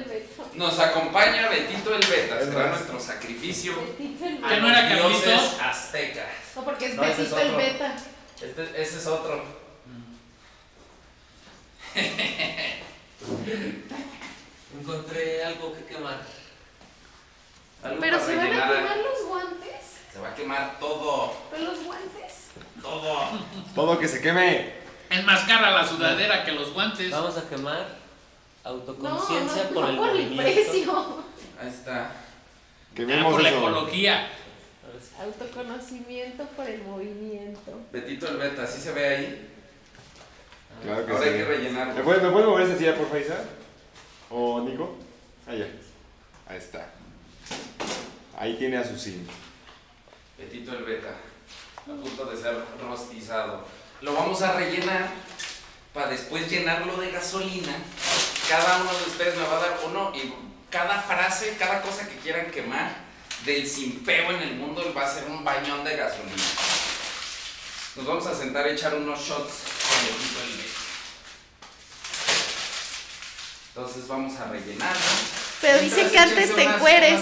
Nos acompaña Betito el Beta. Será nuestro sacrificio a ¿Que no era los dioses aztecas. No, porque es No, ese es el beta. Este- ese es otro. Encontré algo que quemar. Algo Pero se van a quemar los guantes. Se va a quemar todo. Pero los guantes. Todo. Todo que se queme. Es más cara la sudadera que los guantes. Vamos a quemar autoconciencia no, por no el por el movimiento. precio. Ahí está. Ah, por la ecología. Autoconocimiento por el movimiento. Betito el Beta, ¿sí se ve ahí? Claro que Ahora sí. hay que rellenarlo. ¿Me puedes, ¿Me puedes mover esa silla, por favor, Isa? ¿O Nico? Allá. Ahí está. Ahí tiene a su sim. Betito el Beta. A punto de ser rostizado. Lo vamos a rellenar para después llenarlo de gasolina. Cada uno de ustedes me va a dar uno y cada frase, cada cosa que quieran quemar del simpeo en el mundo va a ser un bañón de gasolina. Nos vamos a sentar a echar unos shots con el Beta. Entonces vamos a rellenarlo. Pero dicen Mientras, que antes te encueres.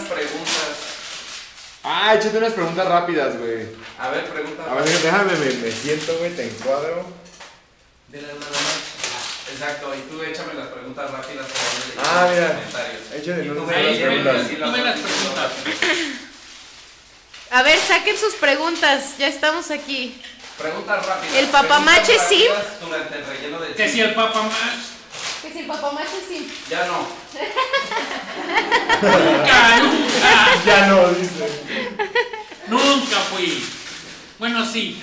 Ah, échate unas preguntas rápidas, güey. A ver, pregunta. A ver, déjame, me, me siento, güey, te encuadro. De la hermana Max. Exacto, y tú échame las preguntas rápidas para ver Ah, los mira. comentarios. Échale Y tú ve- ven, preguntas. tú ve las preguntas. A ver, saquen sus preguntas. Ya estamos aquí. Preguntas rápidas. ¿El papamache sí? Durante el relleno del Que si el Papa más. Que si el papamache sí. Ya no. Nunca, nunca, Ya no, dice. nunca fui. Bueno, sí.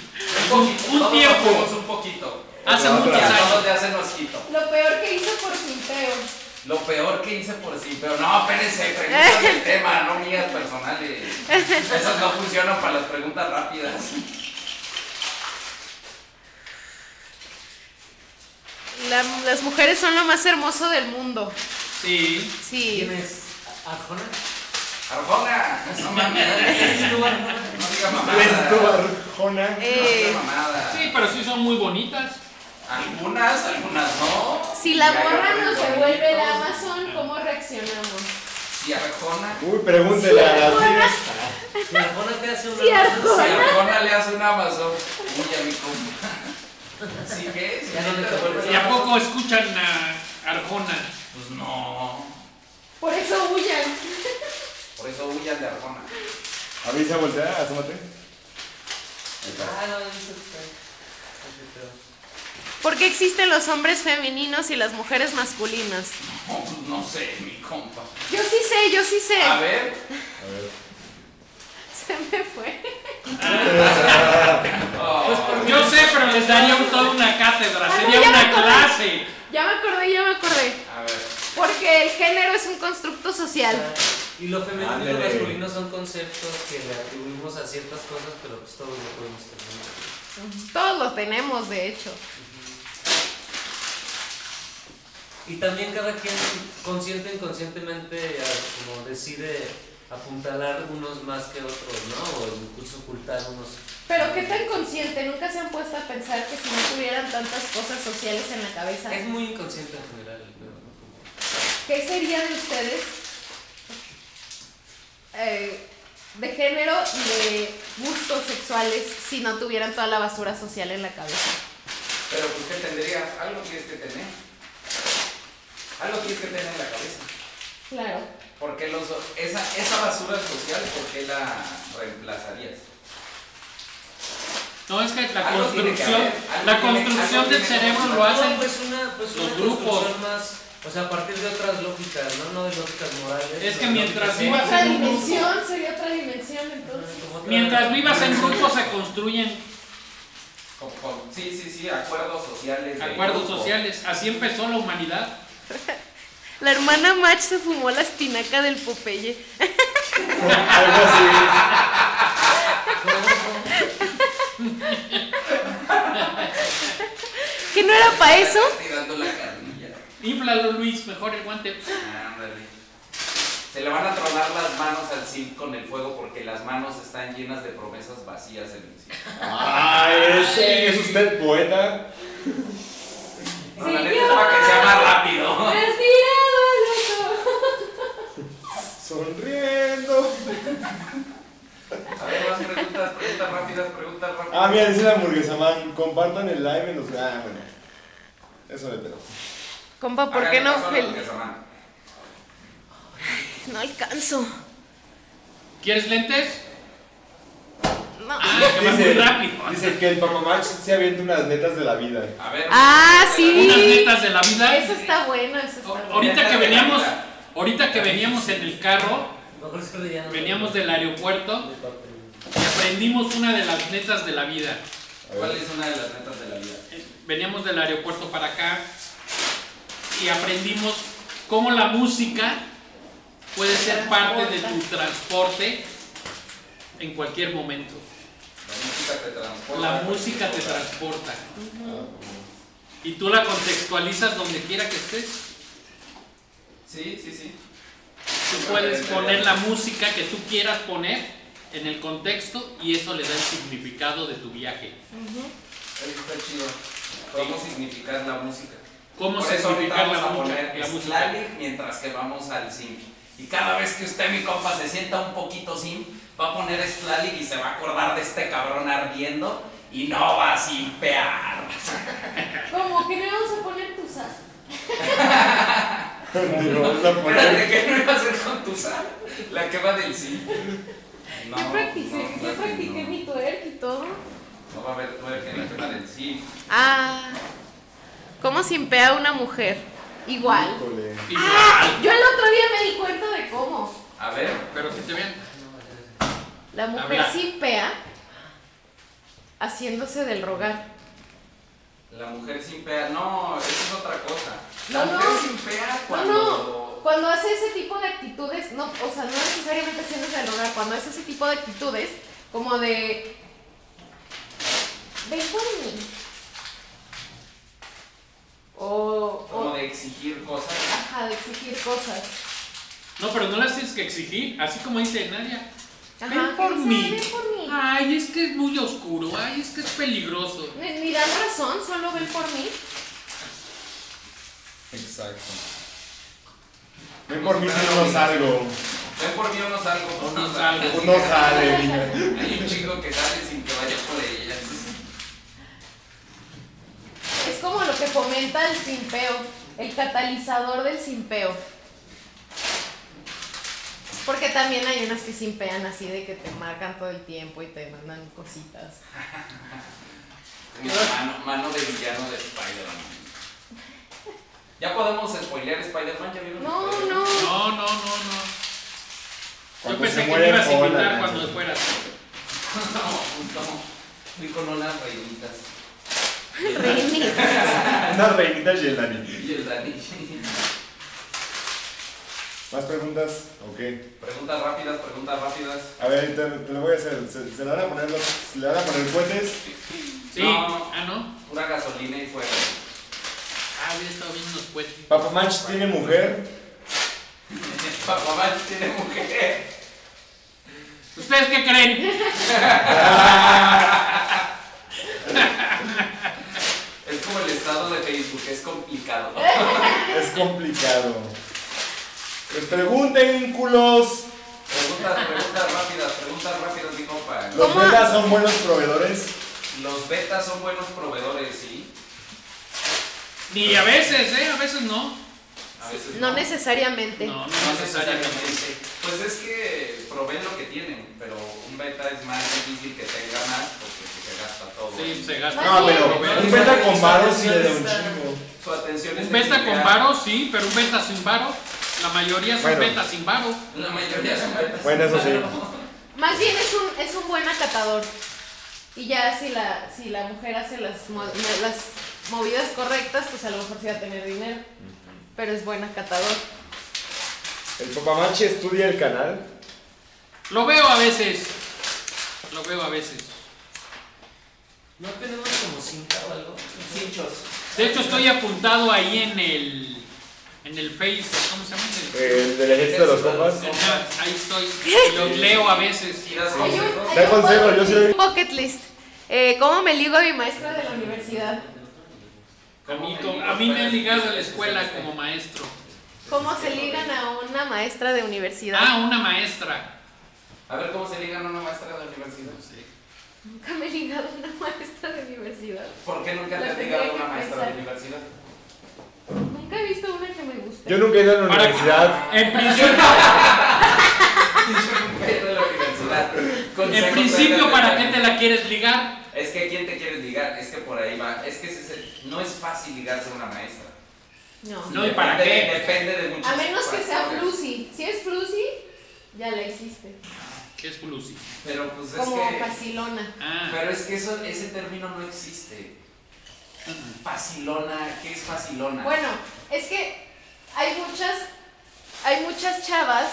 Un, Un, poquito, un todos tiempo. un poquito. Hace muchos años. todos ya se nos quitó. Lo peor que hizo por simpeo. Lo peor que hice por sí, pero no, espérense, preguntas del tema, no mías personales. Esas no funcionan para las preguntas rápidas. La- las mujeres son lo más hermoso del mundo. Sí. Sí. ¿Quién es? ¿Arjona? Arjona, no mames. ¿Eres tú, Arjona? No diga ¿Ves tú, mamada. Arjona? No Eh, diga mamada. Sí, pero sí son muy bonitas. Algunas, algunas no. si la morra nos devuelve el bonitos. Amazon, ¿cómo reaccionamos? Si Arjona. Uy, pregúntele a las tías. Si Arjona te hace una Sí, Arjona. Si Arjona le hace un Amazon. Uy, a mi compa. ¿Sí qué? ¿Sí Ya no devuelves ¿Y a poco escuchan a Arjona? Pues no. Por eso huyan. Por eso huyan de Arjona. Avisa, voltea, asómate. Ah, no, dice usted. ¿Por qué existen los hombres femeninos y las mujeres masculinas? No, pues no sé, mi compa. Yo sí sé, yo sí sé. A ver. Se me fue. Oh, Yo sé, pero les daría toda una cátedra. Ah, Sería una clase. Ya me acordé, ya me acordé. a ver. Porque el género es un constructo social. Y lo femenino y lo masculino son conceptos que le atribuimos a ciertas cosas, pero pues todos lo podemos tener. Todos lo tenemos, de hecho. Y también cada quien consciente inconscientemente como decide apuntalar unos más que otros, ¿no? O incluso ocultar unos. Pero qué tan consciente, nunca se han puesto a pensar que si no tuvieran tantas cosas sociales en la cabeza, Es muy inconsciente en general, pero ¿no? Como- ¿qué sería de ustedes eh, de género y de gustos sexuales si no tuvieran toda la basura social en la cabeza? Pero pues, ¿qué tendrías? Algo tienes que tener. Algo tienes que tener en la cabeza. Claro. Porque los, esa, esa basura social, ¿por qué la reemplazarías? No, es que la Algo tiene que construcción, la construcción del cerebro lo hacen. Pues una, pues los una grupos. más, o sea, a partir de otras lógicas, ¿no? No de lógicas morales. Es que mientras vivas Otra en un grupo. dimensión, sería otra dimensión entonces. Mientras vivas en grupo se construyen Con- con- sí, sí, sí, acuerdos sociales. acuerdos sociales. Así empezó la humanidad. La hermana Match se fumó la espinaca del Popeye. Algo así. ¿Que no era para eso? Tirando la carnilla. Inflalo, Luis, mejor el guante. Ándale. Se le van a tronar las manos al zinc con el fuego porque las manos están llenas de promesas vacías en el zinc. Ay, ese es usted poeta. No, la neta es para que sea más rápido. Sonriendo. A ver, más preguntas, preguntas rápidas, preguntas rápidas. Ah, mira, dice la hamburguesa man. Compartan el live en los. Ah, bueno. Eso le pedo. Compa, ¿por qué no? fel-. No alcanzo. ¿Quieres lentes? No. Ah, que vas muy Dice, rápido. dice que el papá Max se avienta unas netas de la vida. A ver. Ah, sí. Unas netas de la vida. Eso está bueno, eso está O- bueno. Ahorita que veníamos, ahorita que veníamos en el carro, Mejor veníamos del aeropuerto y aprendimos una de las netas de la vida. ¿Cuál es una de las netas de la vida? Eh, Veníamos del aeropuerto para acá y aprendimos cómo la música puede ser parte de tu transporte en cualquier momento. La música te transporta. La música te transporta. Y tú la contextualizas donde quiera que estés. Sí, sí, sí. Tú puedes poner la música que tú quieras poner en el contexto y eso le da el significado de tu viaje. Eso está chido. Podemos significar la música. ¿Cómo Por eso ahorita significar la, vamos a poner la música? Mientras que vamos al sim. Y cada vez que usted, mi compa, se sienta un poquito sim, va a poner Slavic y se va a acordar de este cabrón ardiendo y no va a simpear. ¿Cómo? ¿Que no vamos a poner tu sal? Espérate, ¿qué no iba a hacer con tu sal? La que va del sim. No, yo practiqué, no, yo practiqué no. mi twerk y todo. No va a haber twerk en la que va del sim. Ah. ¿Cómo simpea una mujer? Igual. Igual. Yo el otro día me di cuenta de cómo. A ver, Pero que te vean. La mujer simpea haciéndose del rogar. la mujer sin pea. No, eso es otra cosa. La No, mujer no. sin pea No, cuando. no. Cuando hace ese tipo de actitudes, no, o sea, no necesariamente haciéndose del rogar, cuando hace ese tipo de actitudes, como de. Ven por mí. O. Como o de exigir cosas. ajá, de exigir cosas. No, pero no las tienes que exigir. Así como dice Nadia. Ajá, Ven por dice, mí. Ven por mí. Ay, es que es muy oscuro. Ay, es que es peligroso. Ni, ni dan razón, solo ven por mí. Exacto. Ven por mí si no salgo. Ven por mí o no salgo. O no salgo. Uno sale, mira. Hay un chico que sale sin que vaya por ellas. Es como lo que fomenta el simpeo, el catalizador del simpeo. Porque también hay unas que simpean así de que te marcan todo el tiempo y te mandan cositas. Mano, mano de villano de Spider-Man. Ya podemos spoilear Spider-Man. No, no. No, no, no, no. Yo pensé que me ibas a invitar cuando fueras. No, no. Fui con unas reinitas. Reinitas. Una reinita y el Dani. Y el Dani. ¿Más preguntas? Ok. Preguntas rápidas, preguntas rápidas. A ver, te, te lo voy a hacer. ¿Se, se le van a poner los, se le van a poner cohetes? Sí. No. Ah, no. Pura gasolina y fuego. Ah, había estado viendo unos puentes. Papa Manch tiene mujer. Papá Manch tiene mujer. ¿Ustedes qué creen? Es como el estado de Facebook, es complicado. Es complicado. Les pregunten, culos. Preguntas, preguntas rápidas, preguntas rápidas, mi compa. ¿Los betas son buenos proveedores? Los betas son buenos proveedores, ¿sí? Ni a veces, ¿eh? A veces no. A veces No necesariamente. No, no No necesariamente. necesariamente. Pues es que proveen lo que tienen, pero un beta es más difícil que tenga más porque se gasta todo. Sí, se gasta. No, bien. pero un beta con varos sí le da un chingo. Su atención es Un beta con varo, sí, pero un beta sin varo. La mayoría son Bueno. betas sin varo. La mayoría son betas. Bueno, eso sí. Más bien es un, es un buen acatador. Y ya si la, si la mujer hace las, mo- las movidas correctas, pues a lo mejor sí va a tener dinero. Pero es buen acatador. El Papa Manch estudia el canal. Lo veo a veces. Lo veo a veces. ¿No tenemos como cinta o algo? Cinchos. De hecho, estoy apuntado ahí en el. En el Face. ¿Cómo se llama? El- El del ejército de los compas. Ahí estoy. Y los leo a veces. Consejos. Da un consejo, bucket yo soy-. Bucket list. Eh, ¿Cómo me ligo a mi maestra de la universidad? A mí, como- a mí me han ligado a la escuela como maestro. ¿Cómo se ligan a una maestra de universidad? Ah, una maestra. A ver cómo se ligan a una maestra de universidad. Nunca me he ligado a una maestra de universidad. ¿Por qué nunca te has ligado a una maestra de universidad? Nunca he visto una que me guste. Yo nunca he ido a la Para- universidad. En principio, Yo nunca he ido a la universidad. en principio ¿para qué te la quieres ligar? Es que ¿quién te quieres ligar? Es que por ahí va. Es que no es fácil ligarse a una maestra. No. No, ¿y para Depende- qué? Depende de muchos A menos que sea flusi. Si es flusi, ya la hiciste. ¿Qué es Lucy? Pero pues es Como que... facilona. Ah, Pero es que eso, ese término no existe. Facilona, ¿qué es facilona? Bueno, es que hay muchas, hay muchas chavas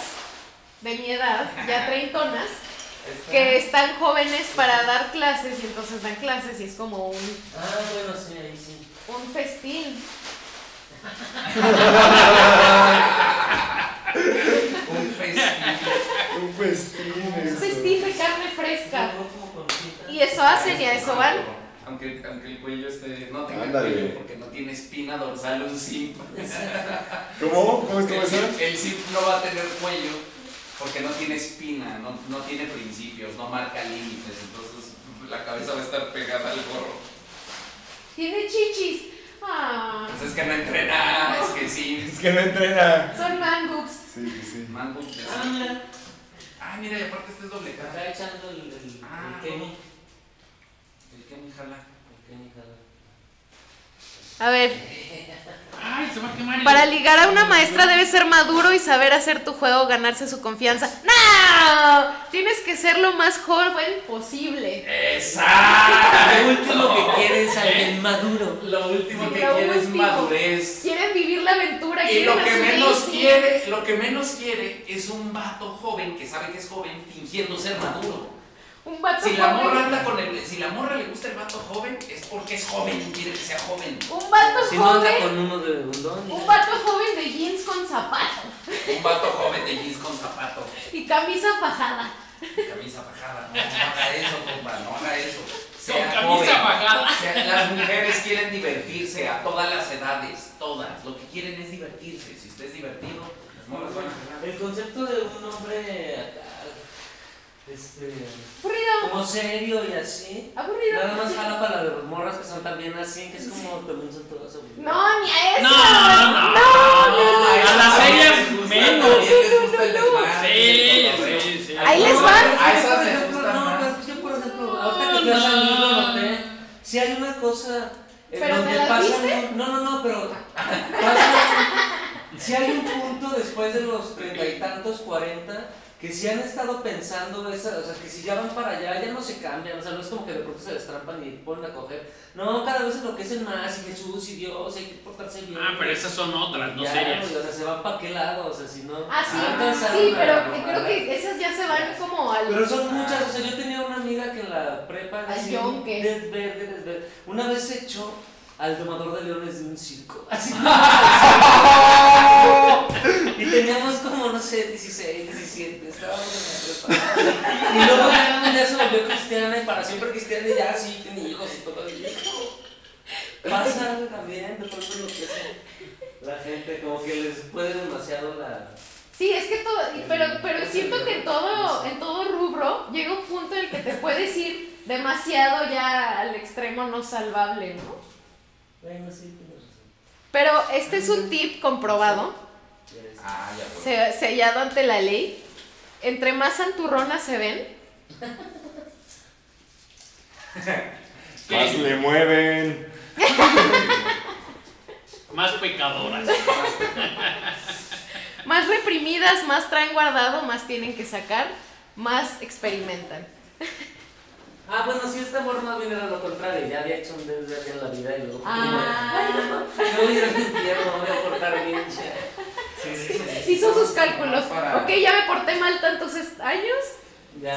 de mi edad, ya treintonas, Está- que están jóvenes para dar clases y entonces dan clases y es como un, Ah, bueno, sí, ahí sí. Un festín. Un festín. Un festín. Un festín de carne fresca. Y eso hacen y a eso van. Aunque, aunque el cuello esté, no tenga Ándale. cuello porque no tiene espina dorsal un zip. ¿Cómo? ¿Cómo El eso? zip, el zip no va a tener cuello porque no tiene espina, no, no tiene principios, no marca límites, entonces la cabeza va a estar pegada al gorro. Tiene chichis. Ah, Pues es que no entrena, es que sí. Es que no entrena. son man boobs. Sí, sí, sí. Mango, pues, Ah, mira, Ah, mira, y aparte este es doble cara. acá echando el, el, Ah, el Kenny. El me jala. El Kenny, jala. A ver, Ay, se va a quemar. para ligar a una maestra debes ser maduro y saber hacer tu juego, ganarse su confianza. ¡No! Tienes que ser lo más joven posible. ¡Exacto! Lo último que quiere es alguien maduro. Lo último que Lo quiere es madurez. Quieren vivir la aventura, Y quieren lo que menos quiere, lo que menos quiere es un vato joven que sabe que es joven fingiendo ser maduro. Un vato Si la morra anda con el, si la morra le gusta el vato joven, es porque es joven y quiere que sea joven. Un vato Si no anda con uno de bundón. Un vato joven de jeans con zapato Un vato joven de jeans con zapato, y camisa fajada. camisa fajada. No, no haga eso, compa, no haga eso. Con Sea camisa joven. fajada. O sea, las mujeres quieren divertirse a todas las edades, todas. Lo que quieren es divertirse. Si usted es divertido, las morras van a. El concepto de un hombre este, Aburrido. como serio y así. Aburrido. Nada más jala para las morras que son también así, que es como también son todas aburridas. No, ni a eso. No, no, no. A las series menos. Gusta Sí, sí, sí. Ahí les A van. esas por les gustan no, yo por ejemplo, ahorita que a San Luis lo noté, si hay una cosa en ¿Pero donde te la pasa viste? no, no, no, pero si hay un punto después de los treinta y tantos, cuarenta, que si han estado pensando esa, o sea, que si ya van para allá, ya no se cambian, o sea, no es como que de pronto se destrampan y ponen a coger. No, cada vez enloquecen más y Jesús y Dios, hay que portarse bien. Ah, pero esas son otras, no Ya, serias. güey, o sea, se van para qué lado, o sea, si no. Ah, sí, alcanzaron sí, pero creo que esas ya se van como al. pero son muchas, o sea, yo tenía una amiga que en la prepa era Al así, yonque. desverde, desverde. Una vez se echó al domador de leones de un circo. Así. y teníamos como, no sé, 16, 17, estábamos en la prepa. Y luego ya se volvió cristiana y para siempre cristiana y ya sí, tiene hijos y todo. Y yo, Pasa también, de pronto lo que hace la gente, como que les puede demasiado la... Sí, es que todo, pero, pero siento que en todo, en todo rubro llega un punto en el que te puedes ir demasiado ya al extremo no salvable, ¿no? Bueno, sí, tienes razón. Pero este es un tip comprobado, Ah, ya, sellado ante la ley. Entre más santurronas se ven, Más le mueven. Más pecadoras. más reprimidas, más traen guardado, más tienen que sacar, más experimentan. Ah, bueno, si esta amor más bien era lo contrario, ya había hecho un desvergue en la vida y luego... Ah. Me voy a ir al infierno, me voy a portar bien, che. Sí, sí, sí, sí. Hizo sus cálculos. Para- Ok, ya me porté mal tantos años.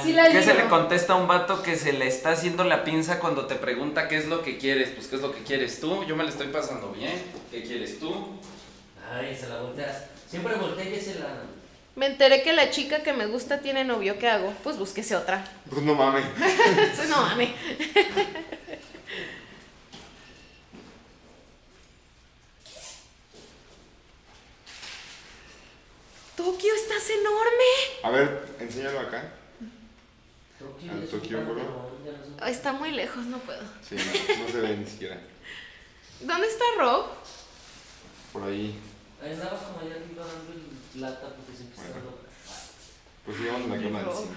Sí la ¿Qué se le contesta a un vato que se le está haciendo la pinza cuando te pregunta qué es lo que quieres? Pues qué es lo que quieres tú, yo me la estoy pasando bien, ¿qué quieres tú? Ay, se la volteas. Siempre voltea y se la... Me enteré que la chica que me gusta tiene novio. ¿Qué hago? Pues búsquese otra. Pues no mames. Sí, no mames. Tokio, estás enorme. A ver, enséñalo acá. Tokio, Al Ay, Está muy lejos, no puedo. Sí, no, no se ve ni siquiera. ¿Dónde está Rob? Por ahí. Ahí andaba como allá arriba dando el lata porque siempre está Bueno. Pues sigamos en la cama del cine.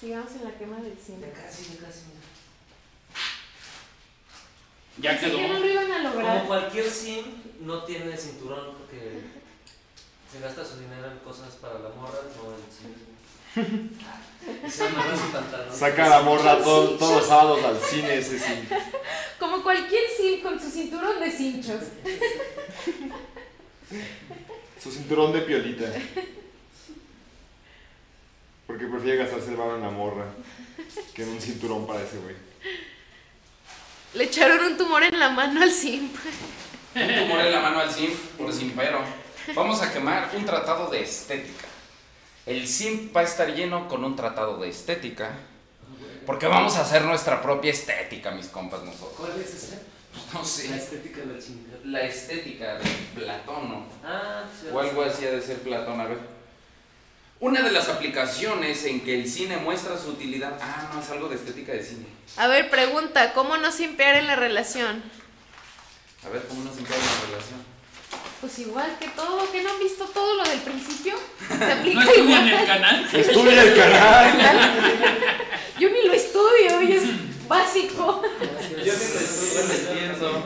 Sigamos en la quema del cine. Ya casi, ya casi. mira. Ya quedó. que no lo iban a Como cualquier sim, no tiene cinturón porque se gasta su dinero en cosas para la morra, no en pantalón. Saca la morra todo- todos los sábados al cine ese sí. Como cualquier sim con su cinturón de cinchos. Su cinturón de piolita. Porque prefiere gastarse el barro en la morra que en un cinturón para ese güey. Le echaron un tumor en la mano al sim. Un tumor en la mano al simp por simpero. Vamos a quemar un tratado de estética. El simp va a estar lleno con un tratado de estética. Porque vamos a hacer nuestra propia estética, mis compas, nosotros. ¿Cuál es ese? No La sé. estética de la chingada. La estética de Platón, ¿no? Ah, sí. O algo así ha de ser Platón, a ver. Una de las aplicaciones en que el cine muestra su utilidad. Ah, no, es algo de estética de cine. A ver, pregunta, ¿cómo no simpear en la relación? A ver, ¿cómo nos impide la relación? Pues igual que todo, que no han visto todo lo del principio. Se aplica ¿No estudian igual. el canal? Estudia el canal. Yo ni lo estudio, y es básico. Yo sí entiendo.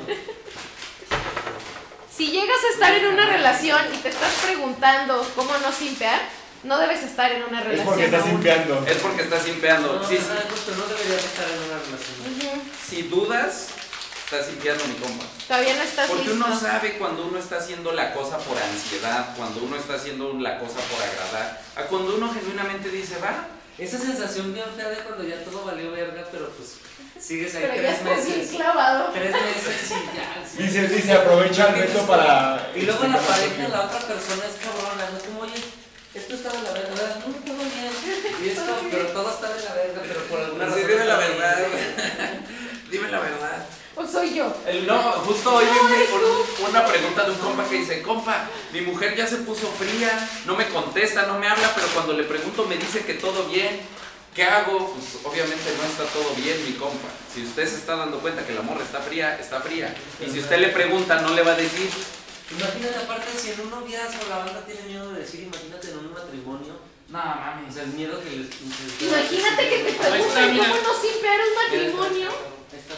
Si llegas a estar en una relación y te estás preguntando cómo no simpear, no debes estar en una relación. Es porque estás simpeando. Es porque estás simpeando. No, Si dudas, estás simpeando, mi compa. Todavía no estás Porque uno sabe cuando uno está haciendo la cosa por ansiedad, cuando uno está haciendo la cosa por agradar, a cuando uno genuinamente dice, va. Esa sensación bien fea de cuando ya todo valió verga, pero pues sigues ahí Pero ya tres bien meses. clavado. Tres meses y ya. sí. Dice, dice, aprovecha el reto para. Y luego la pareja, la otra persona es cabrona, no es como, oye, esto está de la verga, ¿verdad? no, todo bien. Y esto, pero todo está de la verga, pero por alguna Sí, razón. dime la verdad. dime la verdad. ¿O soy yo? El- no, justo hoy vi un- una pregunta de un compa que dice, compa, mi mujer ya se puso fría, no me contesta, no me habla, pero cuando le pregunto me dice que todo bien. ¿Qué hago? Pues obviamente no está todo bien, mi compa. Si usted se está dando cuenta que la morra está fría, está fría. Y si usted le pregunta, no le va a decir. Imagínate aparte si en un noviazgo la banda tiene miedo de decir, imagínate en un matrimonio. No, O sea, el miedo que les... les- Imagínate que te mira. cómo no simpear un matrimonio. Roberta.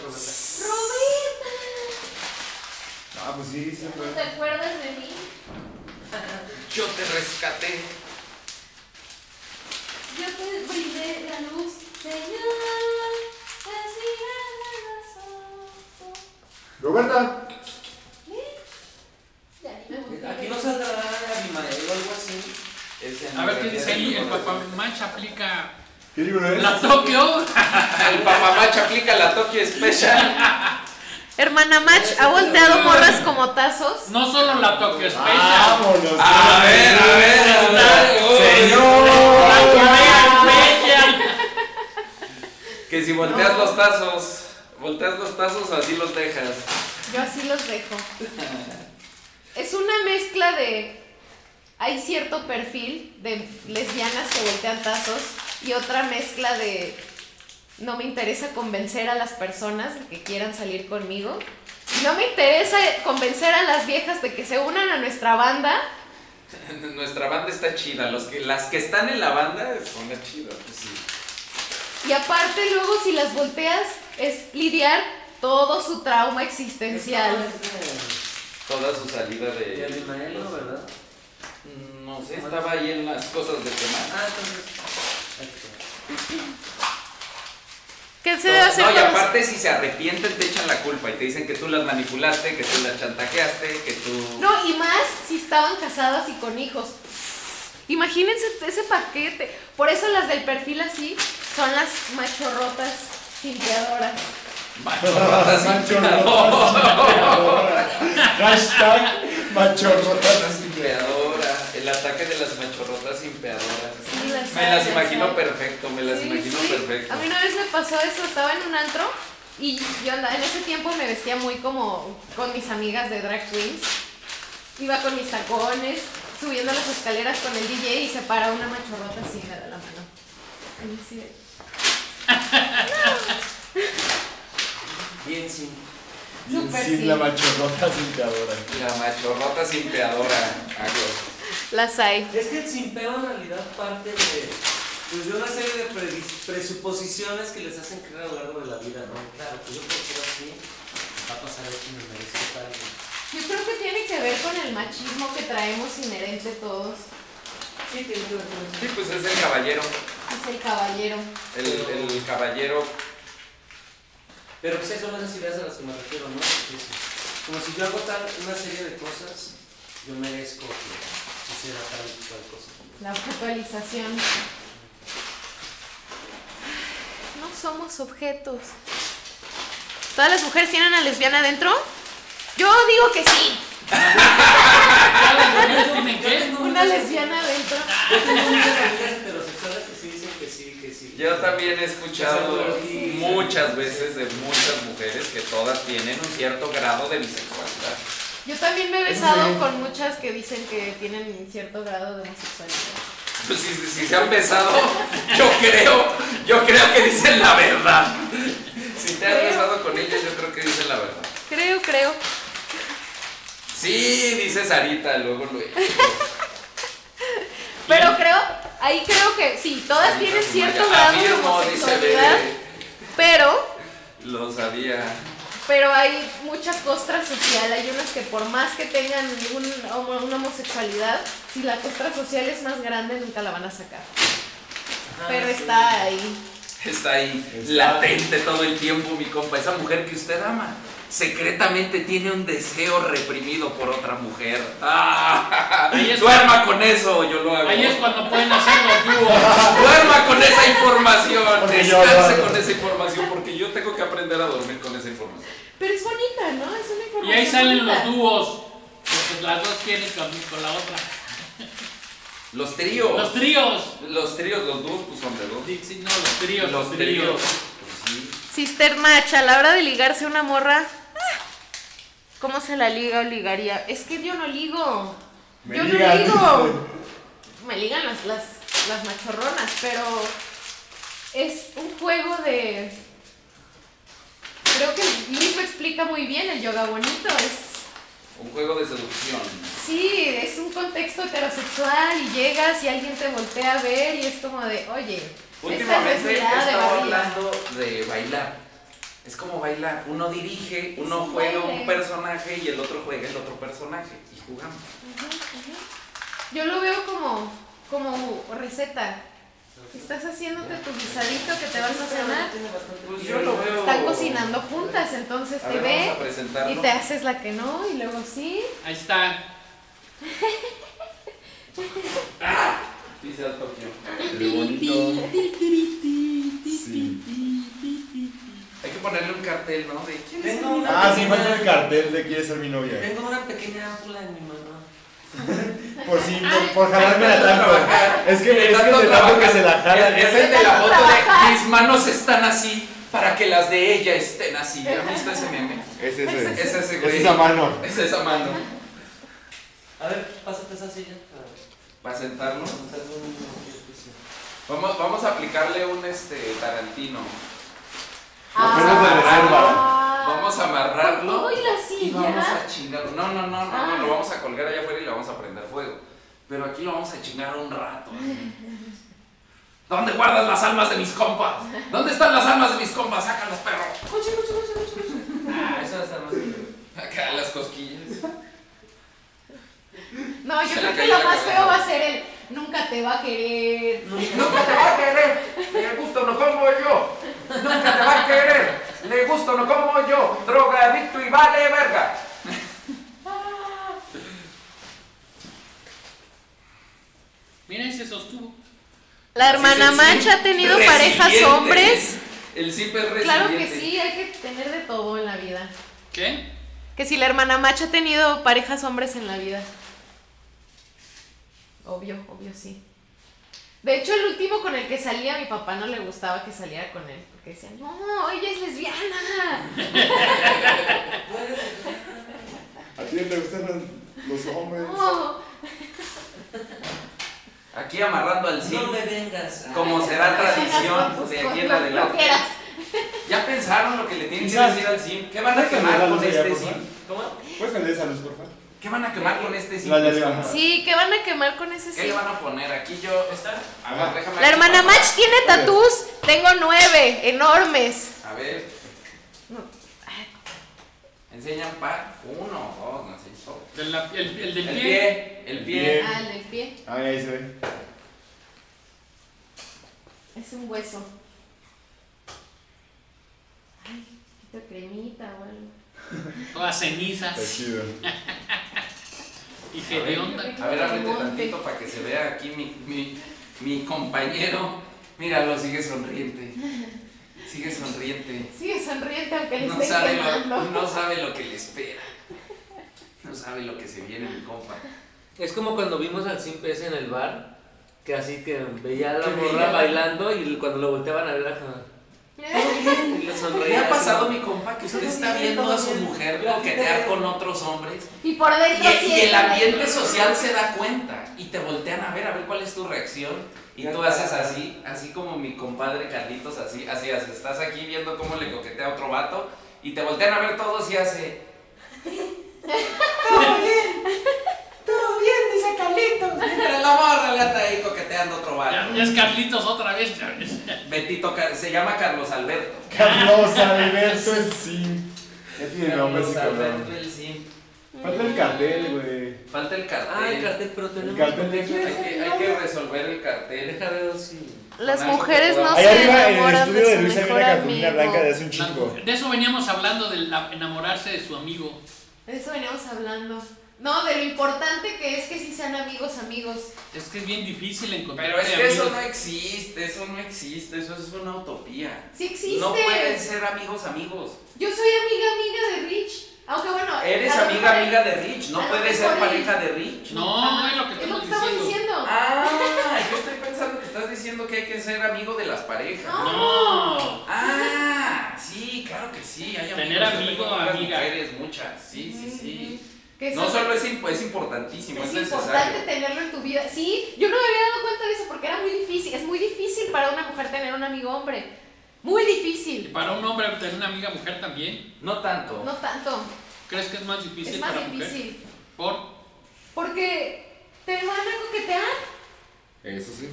Roberta, Ah, pues sí, sí, ¿no te acuerdas de mí? Yo te rescaté. Yo te brindé la luz, Señor. Así es la razón. Roberta. Aquí no saldrá Abimael o algo así. A ver qué dice ahí, el papamach aplica ¿Qué libro es? la Tokio. El papamacha aplica la Tokyo Special. Hermana Match ha volteado morras como tazos. No solo la Tokyo Special. Vámonos. A ver, a ver, a ver. La Señor. Que si volteas los tazos, volteas los tazos o así los dejas. Yo así los dejo. Es una mezcla de. Hay cierto perfil de lesbianas que voltean tazos y otra mezcla de. No me interesa convencer a las personas de que quieran salir conmigo. No me interesa convencer a las viejas de que se unan a nuestra banda. Nuestra banda está chida. Los que, las que están en la banda son las chidas. Pues sí. Y aparte, luego, si las volteas, es lidiar todo su trauma existencial. Toda su salida De de. Abimael, ¿no, verdad? No sé, estaba ahí en las cosas de quemar. Ah, entonces... ¿Qué se debe hacer No, y aparte, si se arrepienten, te echan la culpa y te dicen que tú las manipulaste, que tú las chantajeaste, que tú. No, y más si estaban casadas y con hijos. Imagínense ese paquete. Por eso las del perfil así son las machorrotas simpiadoras. Machorrotas Machorrotas Hashtag machorrotas. Simpeadora. El ataque de las machorrotas simpeadoras. Sí, las Me las imagino perfecto, me las Sí, imagino sí. perfecto. A mí una vez me pasó eso, estaba en un antro y yo andaba, en ese tiempo me vestía muy como con mis amigas de drag queens. Iba con mis tacones, subiendo las escaleras con el DJ y se para una machorrota así me da la mano. Y así de- Bien. Bien, Súper sí, sí. la machorrota simpiadora. La machorrota simpeadora. Las hay. Es que el simpeo en realidad parte de, pues, de una serie de presuposiciones que les hacen creer a lo largo de la vida, ¿no? Claro, pues yo por ser así, va a pasar esto y me merezco tal. Yo creo que tiene que ver con el machismo que traemos inherente todos. Sí, tiene que ver con eso. Sí, pues es el caballero. Es el caballero. El, el caballero. Pero pues esas son esas ideas a las que me refiero, ¿no? Como si yo hago tal, una serie de cosas, yo merezco que suceda tal y cual cosa. La focalización. No somos objetos. ¿Todas las mujeres tienen a lesbiana adentro? Yo digo que sí. Una lesbiana adentro. Yo tengo muchas amigas heterosexuales que sí dicen que sí, que sí. Yo también he escuchado muchas veces de muchas mujeres que todas tienen un cierto grado de bisexualidad. Yo también me he besado con muchas que dicen que tienen cierto grado de homosexualidad. Pues si, si se han besado, yo creo, yo creo que dicen la verdad. Si te has Creo. besado con ellas, yo creo que dicen la verdad. Creo, creo. Sí, dice Sarita, luego lo Pero creo, ahí creo que sí, todas tienen cierto grado de homosexualidad, pero Lo sabía. Pero hay mucha costra social, hay unas que por más que tengan un- una homosexualidad, si la costra social es más grande, nunca la van a sacar. Pero está ahí. Está ahí, Está- latente todo el tiempo, mi compa. Esa mujer que usted ama, secretamente tiene un deseo reprimido por otra mujer. ¡Ah! Duerma con eso, yo lo hago. Ahí es cuando pueden hacer los dúos. Duerma con esa información. Descanse con esa información porque yo tengo que aprender a dormir con esa información. Pero es bonita, ¿no? Es una Y información ahí salen bonita. los dúos. Porque las dos quieren con, con la otra. Los tríos. Los tríos. Los tríos, los dúos, pues son de dos. Sí, sí, no, los tríos. Los tríos. Pues sí. Sister Match, a la hora de ligarse una morra, ¿cómo se la liga o ligaría? Es que yo no ligo. Me yo ligan. no ligo. Me ligan las, las, las machorronas, pero es un juego de... Creo que Luis lo explica muy bien, el yoga bonito. Es, Un juego de seducción. sí, es un contexto heterosexual y llegas y alguien te voltea a ver y es como de, oye, esta es Últimamente he estado hablando de bailar. Es como bailar. Uno dirige, uno un juega baile. un personaje y el otro juega el otro personaje. Y jugamos. Yo lo veo como, como receta. Estás haciéndote tu guisadito que te vas a cenar. Pues yo lo veo. Están cocinando juntas, entonces A te ver, ve vamos a presentarlo. y te haces la que no y luego sí. Ahí está. Dice al Tokio. Hay que ponerle un cartel, ¿no? De quién es Tengo una Ah, sí, pequeña- falta el cartel de quiere ser mi novia. Tengo una pequeña ámpula en mi mano. Por si, por, por jalarme la Tanto Es que, es que tanto de tanto que se la jala. Es, el de la foto de mis manos están así para que las de ella estén así. ¿Han visto ese meme? Es ese. Es ese Es güey. esa mano. Es esa mano. A ver, pásate esa silla. Para ejercicio. Vamos, vamos a aplicarle un este Tarantino. Apenas reserva. Vamos a amarrarlo. Todo y la Y silla. vamos a chingarlo. No, no, no, no, Ah. no, lo vamos a colgar allá afuera y le vamos a prender fuego. Pero aquí lo vamos a chingar un rato. ¿Dónde guardas las almas de mis compas? ¿Dónde están las almas de mis compas? Sácalas, perro. Ah, eso va a estar más divertido. Acá las cosquillas. No, yo creo que lo más feo va a ser el nunca te va a querer. Nunca te va a querer. Le gusto no como yo. Nunca te va a querer. Le gusto no como yo. Drogadicto y vale verga. Mira, y se sostuvo. La hermana sim ha tenido parejas hombres. El simp es resiliente. Claro que sí, hay que tener de todo en la vida. ¿Qué? Que si la hermana Match ha tenido parejas hombres en la vida. Obvio, obvio sí. De hecho, el último con el que salía, a mi papá no le gustaba que saliera con él. Porque decía, no, ella es lesbiana. ¿A ti te gustan los, hombres? No. Aquí amarrando al No simp. me vengas. Como será tradición de aquí en adelante. quieras. ¿Ya pensaron lo que le tienen que decir al simp? ¿Qué van a ¿Puedes quemar con este favor? ¿Cómo? ¿Puedes prender esa luz, por favor? ¿Qué van a quemar con este arriba. Sí, ¿qué van a quemar con ese ¿Qué le van a poner? Aquí yo. ¿Está? A ver, déjame. La hermana. Match tiene tatús. Tengo nueve, enormes. A ver. Enseñan par. Uno, dos, no sé. todo. El, el- el del El pie. pie, el pie. Ah, el del pie. Ahí, ahí se ve. Es un hueso. Ay, quito cremita o algo. Todas cenizas. Y hedionda. A ver, ábrete tantito para que se vea aquí mi, mi, mi compañero. Míralo, sigue sonriente. Sigue sonriente. Sigue sonriente aunque le No esté sabe, lo, no sabe lo que le espera. No sabe lo que se viene, mi compa. Es como cuando vimos al Simp ese en el bar, que así que veía a la morra bailando y cuando lo volteaban a ver, ajá, y le ¿Le sonreía. ha pasado, así. mi compa, que usted está viendo a su mujer coquetear con otros hombres Y por dentro y el ambiente social se da cuenta y te voltean a ver, a ver cuál es tu reacción? Y tú haces así, así como mi compadre Carlitos, así, así hace. Estás aquí viendo cómo le coquetea a otro vato y te voltean a ver todos y hace... Todo bien, todo bien, dice Carlitos. Mira, la morra le anda ahí coqueteando a otro Ya, vato. ya es Carlitos otra vez, ya ves. Betito, se llama Carlos Alberto. Carlos Alberto el sí. Ya tiene nombre ese cabrón. Alberto el Sim. Falta el cartel, güey. Falta el cartel. Ah, el cartel, pero tenemos cartel de Hay que, hay que resolver el cartel. Deja ver si. Las mujeres no se arriba en el enamoran estudio de de su mejor blanca de amigo. hace un chingo. de eso veníamos hablando, de la- enamorarse de su amigo. De eso veníamos hablando. No, de lo importante que es que sí sean amigos, amigos. Es que es bien difícil encontrar Pero es que eso no existe, eso no existe, eso es una utopía. Sí existe. No pueden ser amigos amigos. Yo soy amiga, amiga de Rich. Aunque bueno. Eres amiga amiga de Rich, no puedes ser pareja de Rich. No, es lo que Es lo que estamos diciendo. Ah, yo estoy pensando que estás diciendo que hay que ser amigo de las parejas. No. Ah, sí, claro que sí. Hay Tener amigos, yo amigo, amiga. mujeres, muchas. Sí, sí, sí. Que No solo es, imp- es importantísimo, es, importante tenerlo en tu vida. Sí, yo no me había dado cuenta de eso porque era muy difícil. Es muy difícil para una mujer tener un amigo hombre. Muy Y difícil. para un hombre tener una amiga mujer también. No tanto. No tanto. ¿Crees que es más difícil Es más para mujer? difícil. Por Porque te van a coquetear Eso sí.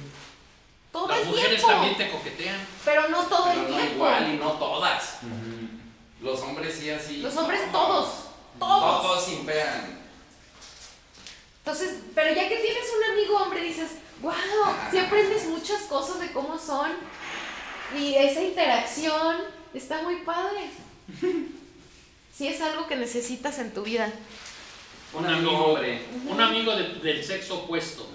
todo las el mujeres tiempo. también te coquetean. Pero no todo Pero el no tiempo. igual y no todas. Los hombres sí así. Los hombres No, todos. Todos. Todos simpean. Entonces, pero ya que tienes un amigo hombre, dices, wow, sí aprendes muchas cosas de cómo son. Y esa interacción está muy padre. Sí es algo que necesitas en tu vida. Un, Un amigo hombre. Un amigo de- del sexo opuesto.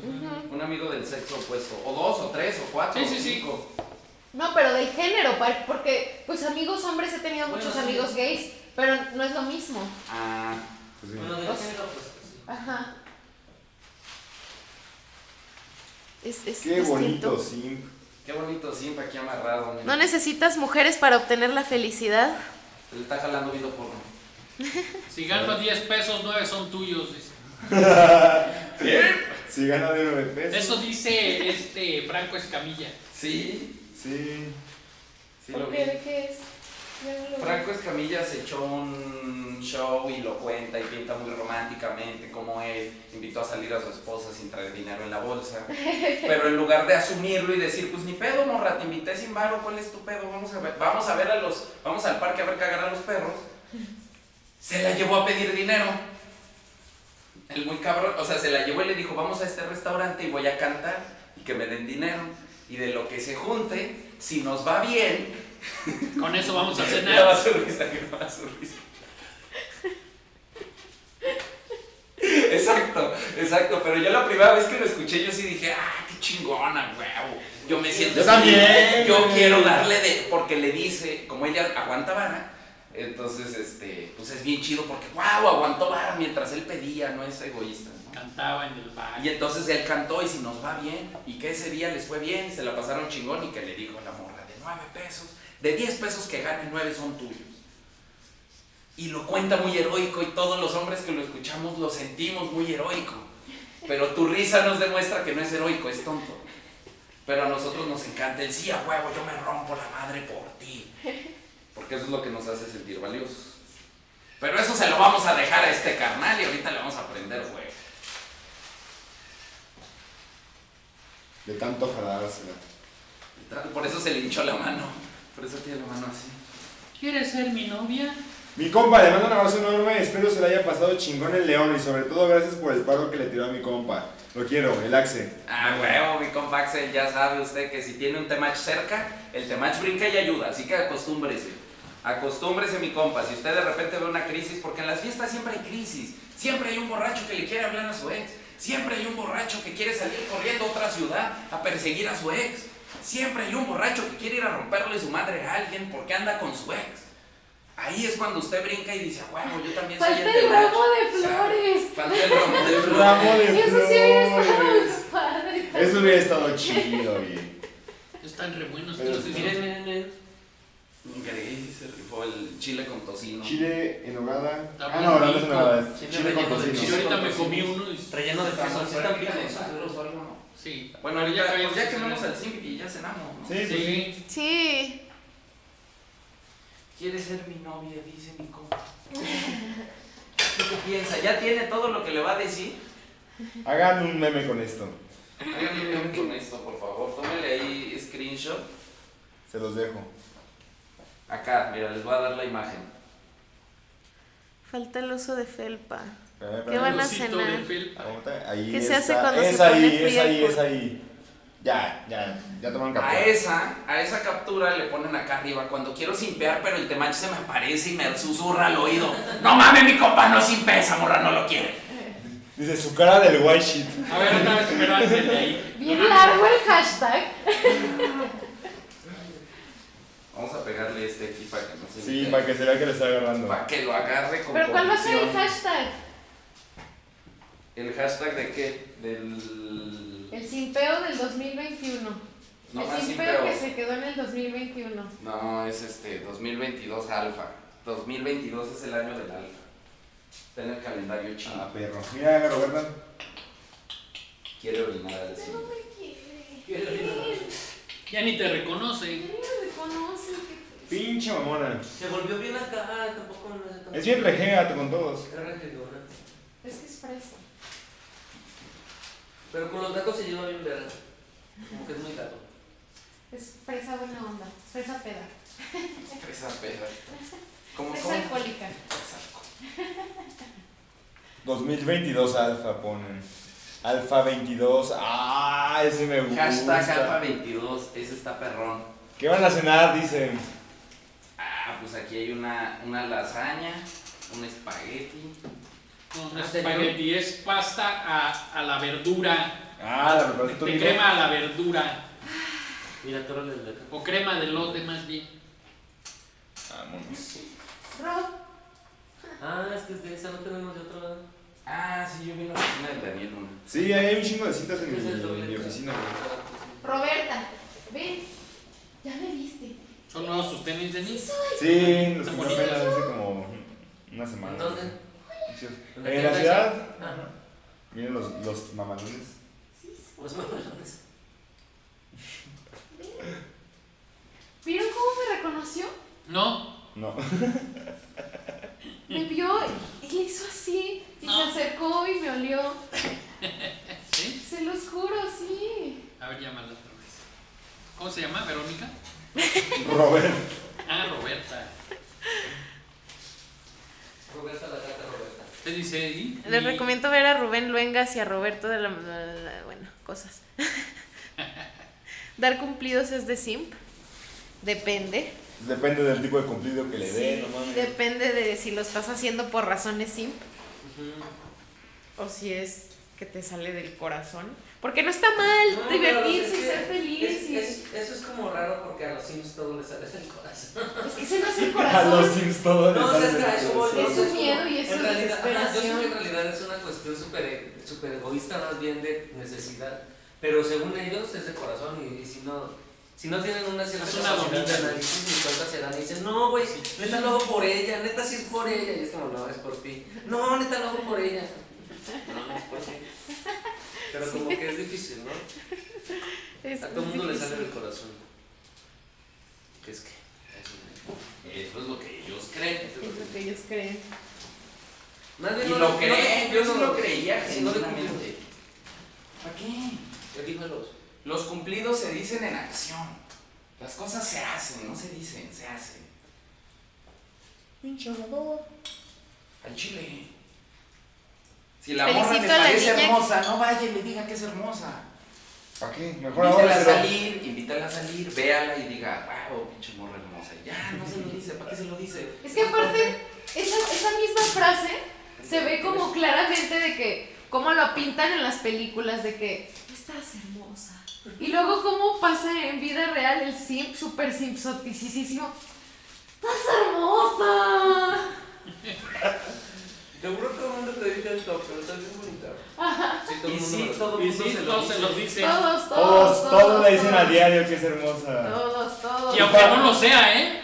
Un amigo del sexo opuesto. O dos, o tres, o cuatro. Sí, sí, cinco. No, pero del género, porque pues amigos hombres he tenido Bueno, muchos sí. amigos gays, pero no es lo mismo. Ah, Pues sí. Bueno, de género, pues. sí. Ajá. Es, es Qué distinto. bonito, simp. qué bonito siempre aquí amarrado. mira. No necesitas mujeres para obtener la felicidad. Se le está jalando viendo porno. Si gano 10 pesos, 9 son tuyos. dice. Si gana de 9 pesos. Eso dice este Franco Escamilla. Sí, Sí. sí lo ¿Por qué? ¿De qué es? Franco Escamilla se echó un show y lo cuenta y pinta muy románticamente cómo él invitó a salir a su esposa sin traer dinero en la bolsa. Pero en lugar de asumirlo y decir, pues ni pedo, morra, te invité sin varo, ¿cuál es tu pedo? Vamos a ver, vamos a ver a los, vamos al parque a ver cagar a los perros. Se la llevó a pedir dinero. El muy cabrón, o sea, se la llevó y le dijo, vamos a este restaurante y voy a cantar y que me den dinero. Y de lo que se junte, si nos va bien, Con eso vamos a ya va cenar. su risa, ya va su risa. Exacto, exacto, pero yo la primera vez que lo escuché yo sí dije, ah, qué chingona, huevo. Yo me siento Yo también, Yo quiero darle de, porque le dice, como ella aguanta vara, entonces, este, pues es bien chido porque, wow, aguantó vara mientras él pedía, no es egoísta. ¿no? Cantaba en el bar. Y entonces él cantó y si nos va bien, y que ese día les fue bien, se la pasaron chingón, y que le dijo la morra, de 9 pesos, de 10 pesos que ganen, 9 son tuyos. Y lo cuenta muy heroico, y todos los hombres que lo escuchamos lo sentimos muy heroico. Pero tu risa nos demuestra que no es heroico, es tonto. Pero a nosotros nos encanta el sí, a huevo, yo me rompo la madre por ti. Porque eso es lo que nos hace sentir valiosos. Pero eso se lo vamos a dejar a este carnal y ahorita le vamos a aprender fuego. De tanto jalársela. Por eso se le hinchó la mano. Por eso tiene la mano así. ¿Quieres ser mi novia? Mi compa, le mando un abrazo enorme. Espero se le haya pasado chingón el león. Y sobre todo, gracias por el paro que le tiró a mi compa. Lo quiero, el Axe. Ah, huevo, mi compa Axel, ya sabe usted que si tiene un temach cerca, el temach brinca y ayuda, así que acostúmbrese. Acostúmbrese, mi compa. Si usted de repente ve una crisis, porque en las fiestas siempre hay crisis. Siempre hay un borracho que le quiere hablar a su ex. Siempre hay un borracho que quiere salir corriendo a otra ciudad a perseguir a su ex. Siempre hay un borracho que quiere ir a romperle su madre a alguien porque anda con su ex. Ahí es cuando usted brinca y dice, huevo, yo también soy Falta el el temach". ramo de O sea, flores. Falta el ramo de flores. Ramo de Eso sí hubiera estado flores. padre. Eso hubiera estado chido, güey. Están re buenos. Miren, miren, miren. Increíble, se rifó el chile con tocino. Chile en hogada. Ah, bien no, no es en hogada. Chile Chile con relleno de Sí, tocino. ahorita me comí uno y... Relleno de queso. Están picos. Sí. Bueno, ahorita, Ya pues ya que quemamos al Simpi y ya cenamos, ¿no? Sí, pues sí. Sí. Sí. ¿Quieres ser mi novia? Dice mi compa. ¿Qué piensa? ¿Ya tiene todo lo que le va a decir? Hagan un meme con esto. Háganme un meme con esto, por favor. Tómele ahí screenshot. Se los dejo. Acá, mira, les voy a dar la imagen. Falta el oso de felpa. Espérame, ¿Qué a felpa. Aguanta, Ahí ¿Qué se hace cuando es se ahí, pone es ahí, es ahí. Ya, ya, ya tomaron A captura. esa, a esa captura le ponen acá arriba cuando quiero simpear, pero el temacho se me aparece y me susurra al oído. No mames, mi compa no simpea, esa morra no lo quiere. Dice su cara del white shit. A ver, otra vez, pero antes de ahí. Bien largo el hashtag. Vamos a pegarle este aquí para que no se Sí, para que se vea que le está agarrando. Para que lo agarre con Pero ¿cuál va a ser el hashtag? ¿El hashtag de qué? Del... El simpeo del 2021. No el simpeo simpeo. que se quedó en el 2021. No, es este, 2022 alfa. 2022 es el año del alfa. Está en el calendario chino. Ah, perro. Mira, Roberta. Quiere orinar al cine. No me quiere. Ya ni te reconoce. Ni me reconoce. Pinche mamona. Se volvió bien acá, tampoco no sé tanto. Es bien rejega con todos. Es que es fresa. Pero con los gatos se lleva bien verga. Como que es muy gato. Es fresa buena onda. Es fresa peda. Esa peda. ¿Cómo, Fresa cómo? alcohólica. 2022 alfa ponen. Alfa 22. Ah, ese me gusta. Hashtag alfa 22. Ese está perrón. ¿Qué van a cenar? Dicen. Ah, pues aquí hay una, una lasaña, un espagueti. No, no es Ah, ¿te espagueti, es pasta a, a la verdura. Ah, la verdad, De, de crema a la verdura. Mira, tú eres de acá. O crema de lote más bien. Vámonos. Rob, Ah, es que es de esa, no tenemos de otro lado. Ah, sí, yo vi la oficina del Daniel una. Sí, ahí hay un chingo de citas en mi, mi oficina. Roberta, ven. Ya me viste. ¿Son nuevos sus tenis, Denis? Sí, los Está compré apenas hace como una semana. ¿En dónde? ¿En la ciudad. Ajá. Miren los, los mamalones. Pues mamalones. ¿Vieron cómo me reconoció? No. No. Me vio y le hizo así. Y No. se acercó y me olió. ¿Sí? Se los juro, sí. A ver, llámala otra vez. ¿Cómo se llama? ¿Verónica? Robert. Ah, Roberta. Roberta, la gata Roberta. ¿Qué dice? Les Y- recomiendo ver a Rubén Luengas y a Roberto de la... la- la- bueno, cosas. Dar cumplidos es de simp. Depende. Depende del tipo de cumplido que le dé, Sí, no mames. Depende de si lo estás haciendo por razones simp o si es que te sale del corazón. Porque no está mal No, divertirse y ser feliz. es- y- es- eso es como raro porque a los Sims todo les sale del corazón. Es que ese no es el A los corazón. Sims todo les sale voy, corazón. Es su como- miedo y es realidad, ajá, yo sé que desesperación. en realidad es una cuestión súper super egoísta más bien de necesidad, pero según ellos es de corazón y, y si no si no tienen una cierta Es una bonita. análisis ni cuenta se dan y dicen no güey neta lo hago por ella neta sí es por ella y es como no es por ti no neta lo hago por ella no no es por ti pero como que es difícil ¿no? Es a todo el mundo le sale del corazón ¿qué es que? Eso Eso es lo que ellos creen. Es lo que ellos creen. Y no lo no creen, le yo cumplió, lo creía si no le genuinamente. ¿Para qué? Dímelos. Los cumplidos se dicen en acción. Las cosas se hacen, no se dicen, se hacen. Al chile. Si la morra le parece niña. hermosa, no vaya y le diga que es hermosa. ¿Para qué? Mejor ahora Invítala a salir, invítala a salir, véala y diga, wow, pinche morra hermosa. Ya, no se lo dice, ¿para qué se lo dice? Es que aparte, esa, esa misma frase se ve como claramente de que, como lo pintan en las películas, de que estás hermosa. Y luego cómo pasa en vida real el simp, super simpsoticísimo. ¡Estás hermosa! Seguro que todo el mundo te dice esto, pero estás bien bonita. Sí, todo el mundo sí, todo el Y mundo se lo se dice. los. Todos, todos, Todos, todos le dicen a todos. diario que es hermosa. Todos, todos. Y aunque no lo sea, ¿eh?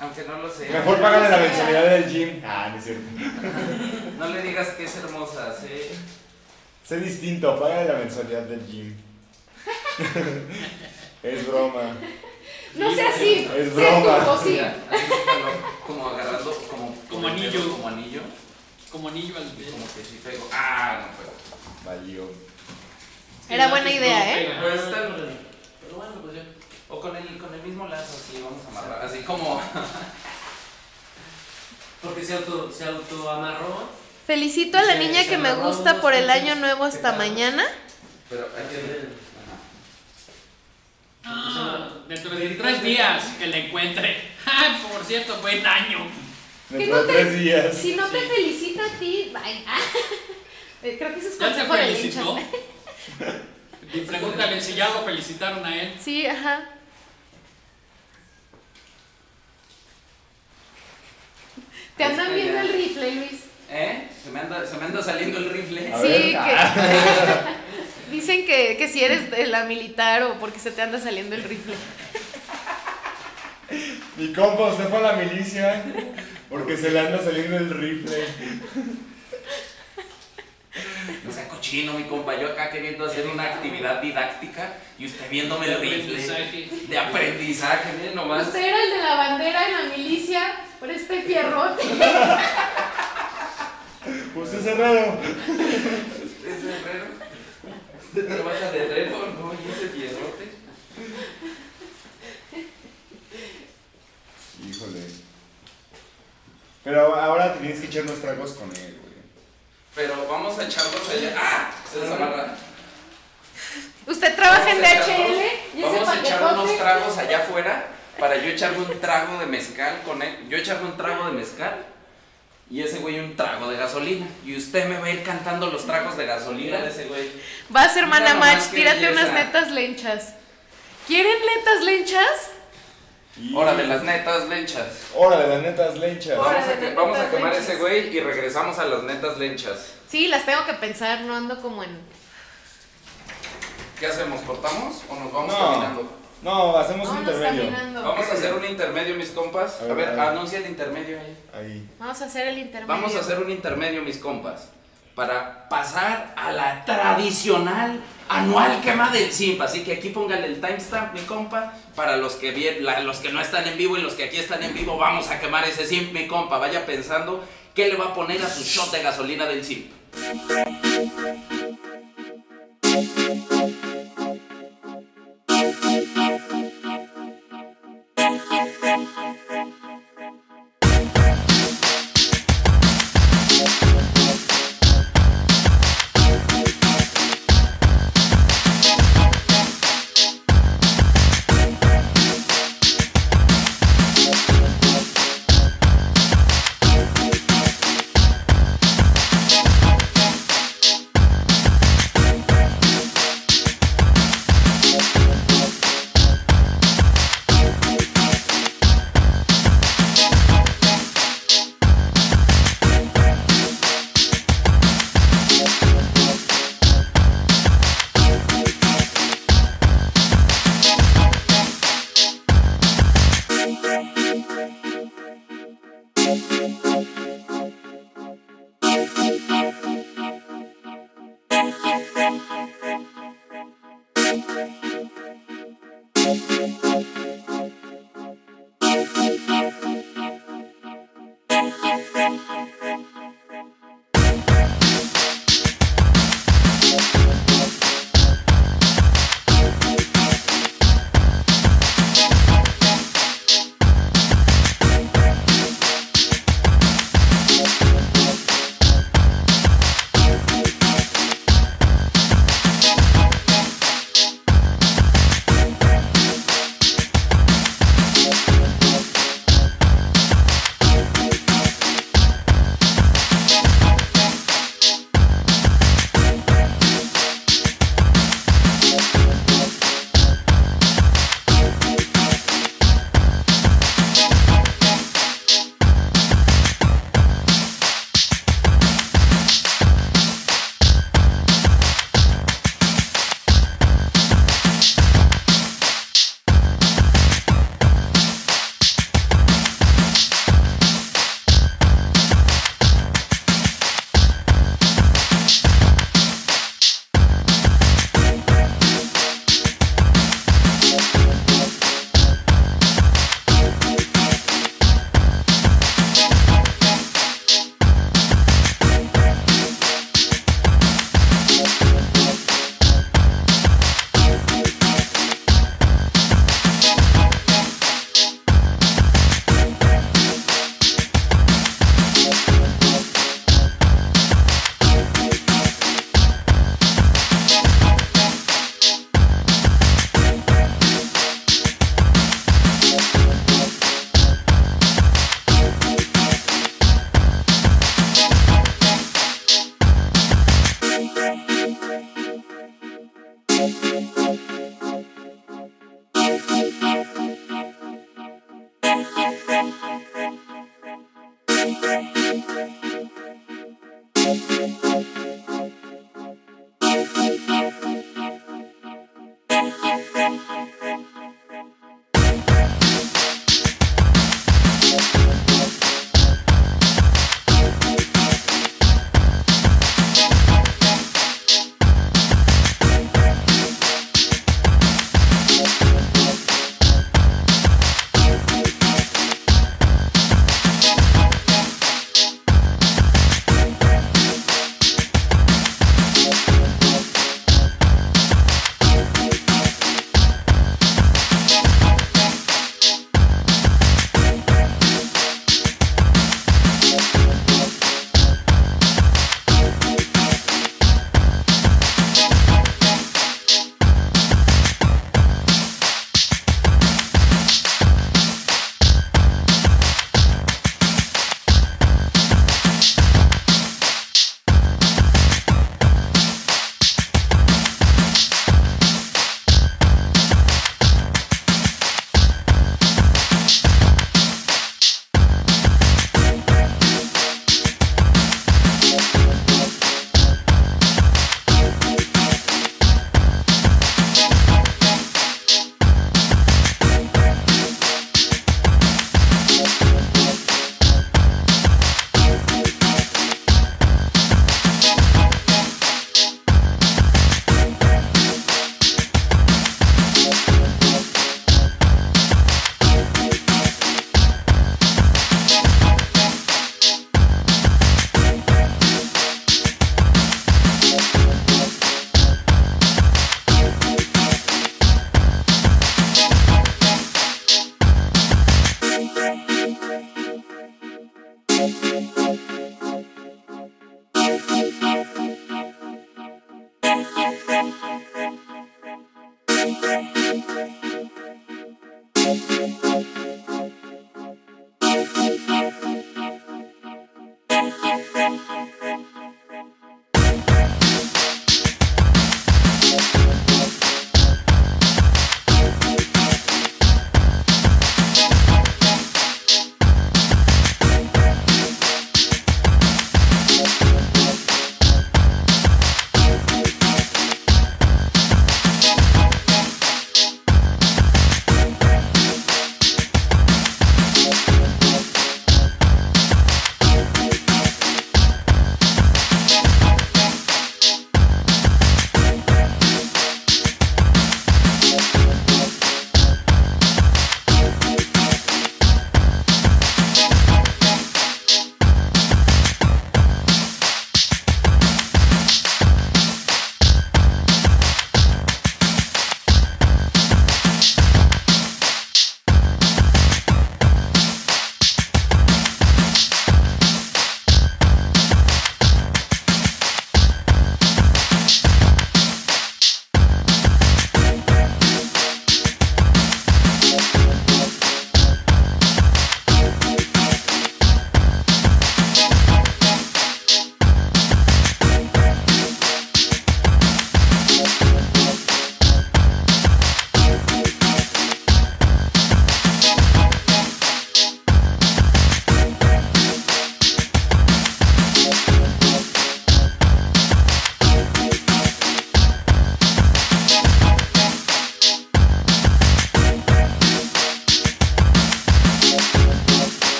Aunque no lo sé. Mejor págale la mensualidad del gym. Ah, no es cierto. No le digas que es hermosa, ¿sí? Sé distinto, págale la mensualidad del gym. es broma. No sea así. Es sea broma. como agarrando, como, anillo. Como anillo. Como anillo al dedo. como que sí pego. Ah, no puedo. Valió. Era buena idea, no ¿eh? Pero está Pero bueno, pues ya. O con el, con el mismo lazo, así, vamos a amarrar. Así como. porque se auto, se autoamarró. Felicito a la niña que me amarró gusta por el año nuevo hasta mañana. Pero hay que... Ah, dentro de tres días que la encuentre. Ay, por cierto, buen año. Tres días. Si no te felicita a ti, bye. Eh, Creo que eso es ¿Ya te consejo de felicitó? Y pregúntale si ya lo felicitaron a él. Sí, ajá. ¿Te andan viendo el rifle, Luis? ¿Eh? Se me anda, se me anda saliendo el rifle. A sí, ver. que dicen que, que si eres de la militar o porque se te anda saliendo el rifle. Mi compa, usted fue a la milicia porque se le anda saliendo el rifle. No sea cochino, mi compa. Yo acá queriendo hacer una actividad didáctica y usted viéndome el rifle. De aprendizaje, miren nomás. Usted era el de la bandera en la milicia por este fierrote. Usted es herrero. ¿Usted es herrero? ¿Usted trabaja de herrero? No, y ese fierrote. Híjole. Pero ahora tienes que echar unos tragos con él, güey. Pero vamos a echarlos allá. ¡Ah! Se desamarra. Usted trabaja en DHL y Vamos a echar unos tragos allá afuera para yo echarme un trago de mezcal con él. Yo echarme un trago de mezcal y ese güey un trago de gasolina. Y usted me va a ir cantando los tragos de gasolina de ese güey. Vas, hermana qué tírate belleza. unas netas lenchas. ¿Quieren netas lenchas? Y- Hora de las netas lenchas. Hora de las netas lenchas. Hora Vamos a, que- vamos a quemar lenchas. ese güey y regresamos a las netas lenchas. Sí, las tengo que pensar, no ando como en... ¿Qué hacemos? ¿Cortamos o nos vamos No. caminando? No, hacemos un intermedio. caminando. Vamos a hacer un intermedio, mis compas. A ver, a ver. anuncia el intermedio ahí. Ahí. Vamos a hacer el intermedio. Vamos a hacer un intermedio, mis compas, para pasar a la tradicional anual quema del simp. Así que aquí póngale el timestamp, mi compa, para los que, la- los que no están en vivo y los que aquí están en vivo, vamos a quemar ese simp, mi compa. Vaya pensando qué le va a poner a su shot de gasolina del simp.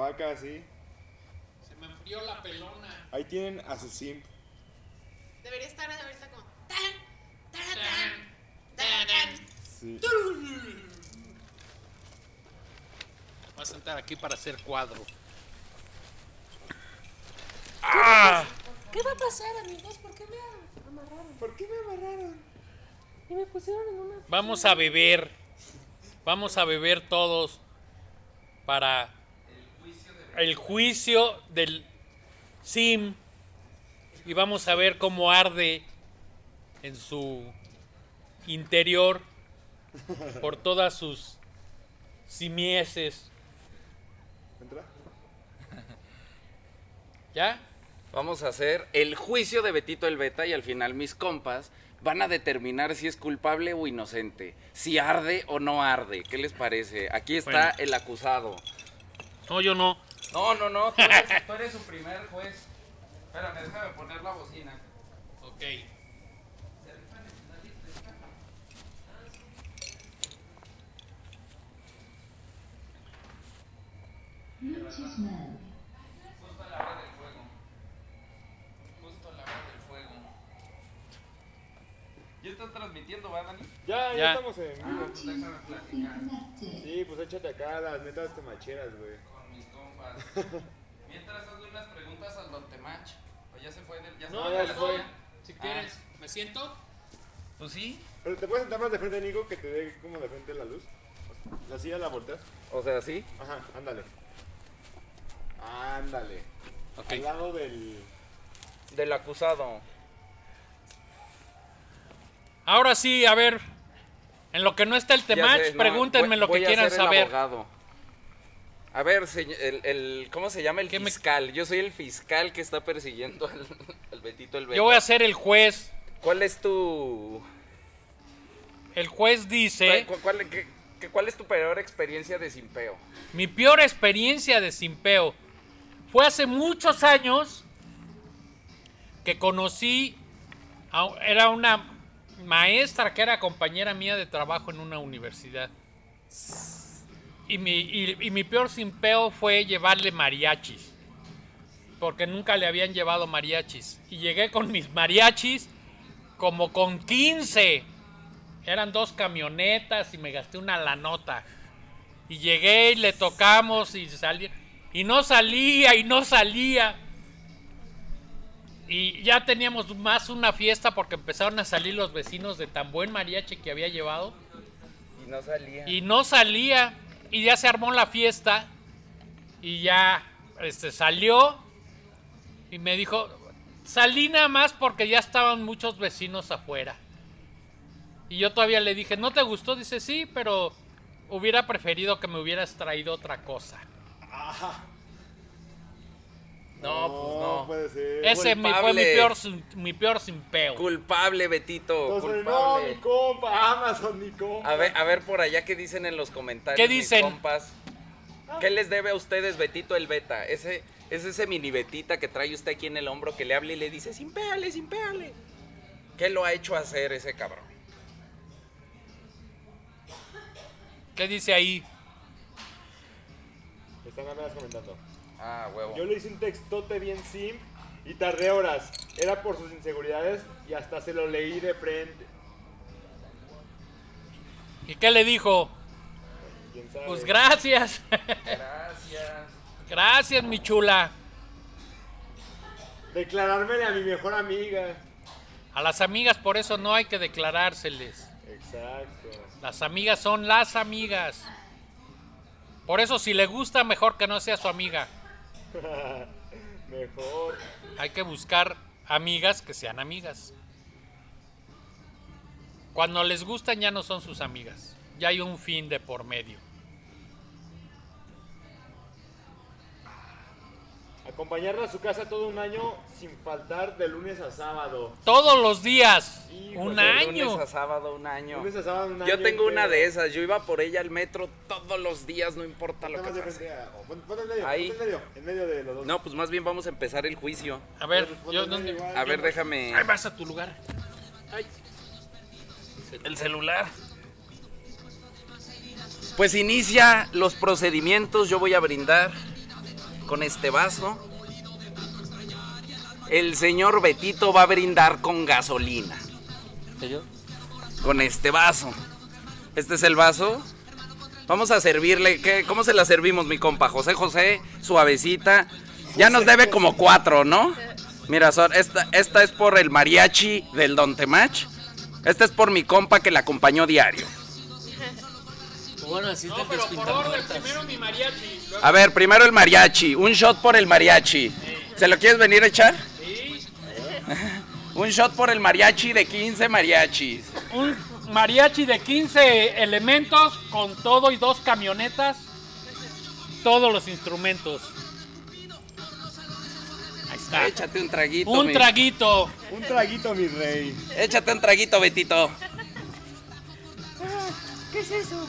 Frío en Cuernavaca, sí. Se me enfrió la pelona. Ahí tienen a su simp. Debería estar ahorita como. tan, tan, Tan, tan, tan. Sí. Voy a sentar aquí para hacer cuadro. ¿Qué va a pasar, amigos? ¿Por qué me amarraron? ¿Por qué me amarraron? Y me pusieron en una. Vamos a beber. Vamos a beber todos para el juicio del Sim. Y vamos a ver cómo arde en su interior por todas sus simieses. ¿Entra? ¿Ya? Vamos a hacer el juicio de Betito el Beta y al final mis compas van a determinar si es culpable o inocente, si arde o no arde. ¿Qué les parece? Aquí está Bueno. el acusado. No, yo no. No, no, no, tú eres, tú eres su primer juez. Espérame, déjame poner la bocina. Ok. Justo a la hora del fuego. Justo a la hora del fuego. Y este estás transmitiendo, ¿va, Dani? Ya, ya, Ya. estamos en vivo. Pues déjame platicar Sí, pues échate acá las netas te macheras, güey. Mientras hazle unas preguntas al Don Temach. ¿O ya se fue? del- ya se No, fue ya de se fue. Si quieres, ¿me siento? Pues sí. Pero te puedes sentar más de frente, Nico, que te dé como de frente la luz. La silla la volteas. O sea, sí. Ajá, ándale. Ándale. Ok. Al lado del. Del acusado. Ahora sí, a ver. En lo que no está el Ya temach, sé, no, pregúntenme voy- lo que voy a quieran ser el saber. abogado. A ver, el, el- ¿cómo se llama el ¿Qué me- fiscal? Yo soy el fiscal que está persiguiendo al, al Betito el Beta. Yo voy a ser el juez. ¿Cuál es tu... El juez dice, ¿Cuál, cuál- qué- qué- cuál es tu peor experiencia de simpeo? mi peor experiencia de simpeo fue hace muchos años que conocí, a- era una maestra que era compañera mía de trabajo en una universidad. Y mi, y- y mi peor simpeo fue llevarle mariachis. Porque nunca le habían llevado mariachis. Y llegué con mis mariachis como con 15. Eran dos camionetas y me gasté una lanota. Y llegué y le tocamos y salía. Y no salía y no salía. Y ya teníamos más una fiesta porque empezaron a salir los vecinos de tan buen mariachi que había llevado. Y no salía. Y no salía. Y ya se armó la fiesta. Y ya este, salió. Y me dijo, salí nada más porque ya estaban muchos vecinos afuera. Y yo todavía le dije, ¿no te gustó? Dice, sí, pero hubiera preferido que me hubieras traído otra cosa. No, pues no. puede ser. Ese mi- fue mi Culpable. peor, sin- mi peor simpeo. Culpable, Betito. Entonces, no, culpable. mi compa, Amazon, mi compa. A ver, a ver por allá qué dicen en los comentarios. ¿Qué mis dicen? compas. ¿Qué les debe a ustedes Betito el Beta? Ese es ese mini Betita que trae usted aquí en el hombro que le habla y le dice, simpéale, simpéale. ¿Qué lo ha hecho hacer ese cabrón? ¿Qué dice ahí? Están ganas comentando. Ah, huevo. Yo le hice un textote bien sim y tardé horas. Era por sus inseguridades y hasta se lo leí de frente. ¿Y qué le dijo? ¿Quién sabe? Pues gracias. Gracias. gracias, mi chula. Declarármele a mi mejor amiga. A las amigas por eso no hay que declarárseles. Exacto. Las amigas son las amigas. Por eso si le gusta, mejor que no sea su amiga. Mejor. Hay que buscar amigas que sean amigas. Cuando les gustan ya no son sus amigas. Ya hay un fin de por medio. Acompañarla a su casa todo un año sin faltar de lunes a sábado. Todos los días. Un De año. lunes a sábado, un año. Lunes a sábado un año. Yo tengo una de esas. Yo iba por ella al metro todos los días, no importa lo que pase. pon- ponte en medio, Ahí. en medio, en medio de los dos. No, pues más bien vamos a empezar el juicio. A ver, yo dónde. A ver, déjame. Ahí vas a tu lugar. El celular. Pues inicia los procedimientos. Yo voy a brindar con este vaso. El señor Betito va a brindar con gasolina. Con este vaso. Este es el vaso. Vamos a servirle. ¿qué? ¿Cómo se la servimos, mi compa? José José, suavecita. Ya nos debe como cuatro, ¿no? Mira, Sor, esta, esta es por el mariachi del Don Temach. Esta es por mi compa que la acompañó diario. Bueno, así No, pero por orden, primero mi mariachi. luego- A ver, primero el mariachi. Un shot por el mariachi. ¿Se lo quieres venir a echar? Sí. Un shot por el mariachi de 15 mariachis. Un mariachi de 15 elementos con todo y dos camionetas. Todos los instrumentos. Ahí está. Échate un traguito. Un mi- traguito. Un traguito, mi rey. Échate un traguito, Betito. ¿Qué es eso?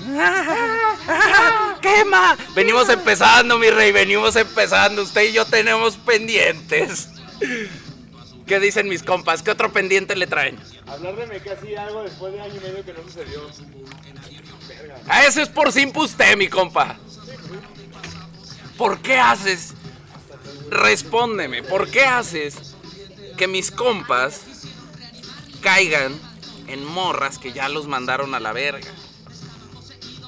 ¡Quema! Venimos empezando, mi rey, venimos empezando. Usted y yo tenemos pendientes. ¿Qué dicen mis compas? ¿Qué otro pendiente le traen? Hablar de casi algo después de año y medio que no sucedió. A eso es por simple usted, mi compa. ¿Por qué haces? Respóndeme, ¿por qué haces que mis compas caigan en morras que ya los mandaron a la verga.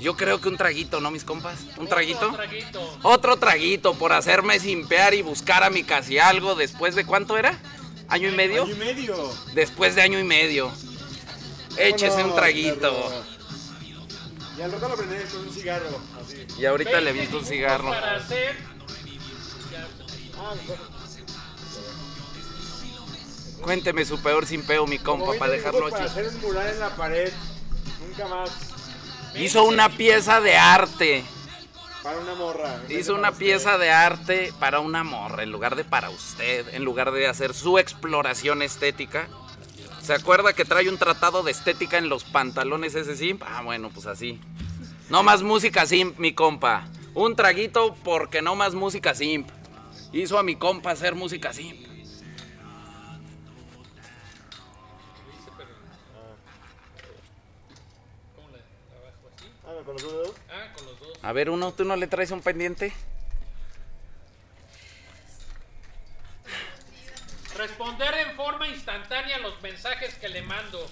Yo creo que un traguito, ¿no, mis compas? ¿Un traguito? Otro traguito. Otro traguito por hacerme simpear y buscar a mi casi algo después de cuánto era? ¿Año y medio? Año y medio. Después de año y medio. Échese un traguito. Y al rato lo prenderé con un cigarro. Así. Y ahorita le 20 viento un cigarro. Para hacer. Cuénteme su peor simpeo, mi compa, 20 para dejarlo para hacer un mural en la pared. Nunca más. Hizo una pieza de arte. Para una morra. Hizo una pieza de arte para una morra, en lugar de para usted, en lugar de hacer su exploración estética. ¿Se acuerda que trae un tratado de estética en los pantalones ese simp? Ah, bueno, pues así. No más música simp, mi compa. Un traguito porque no más música simp. Hizo a mi compa hacer música simp. Ah, ¿con los dedos? Ah, con los dos. A ver, uno, ¿tú no le traes un pendiente? Responder en forma instantánea los mensajes que le mando.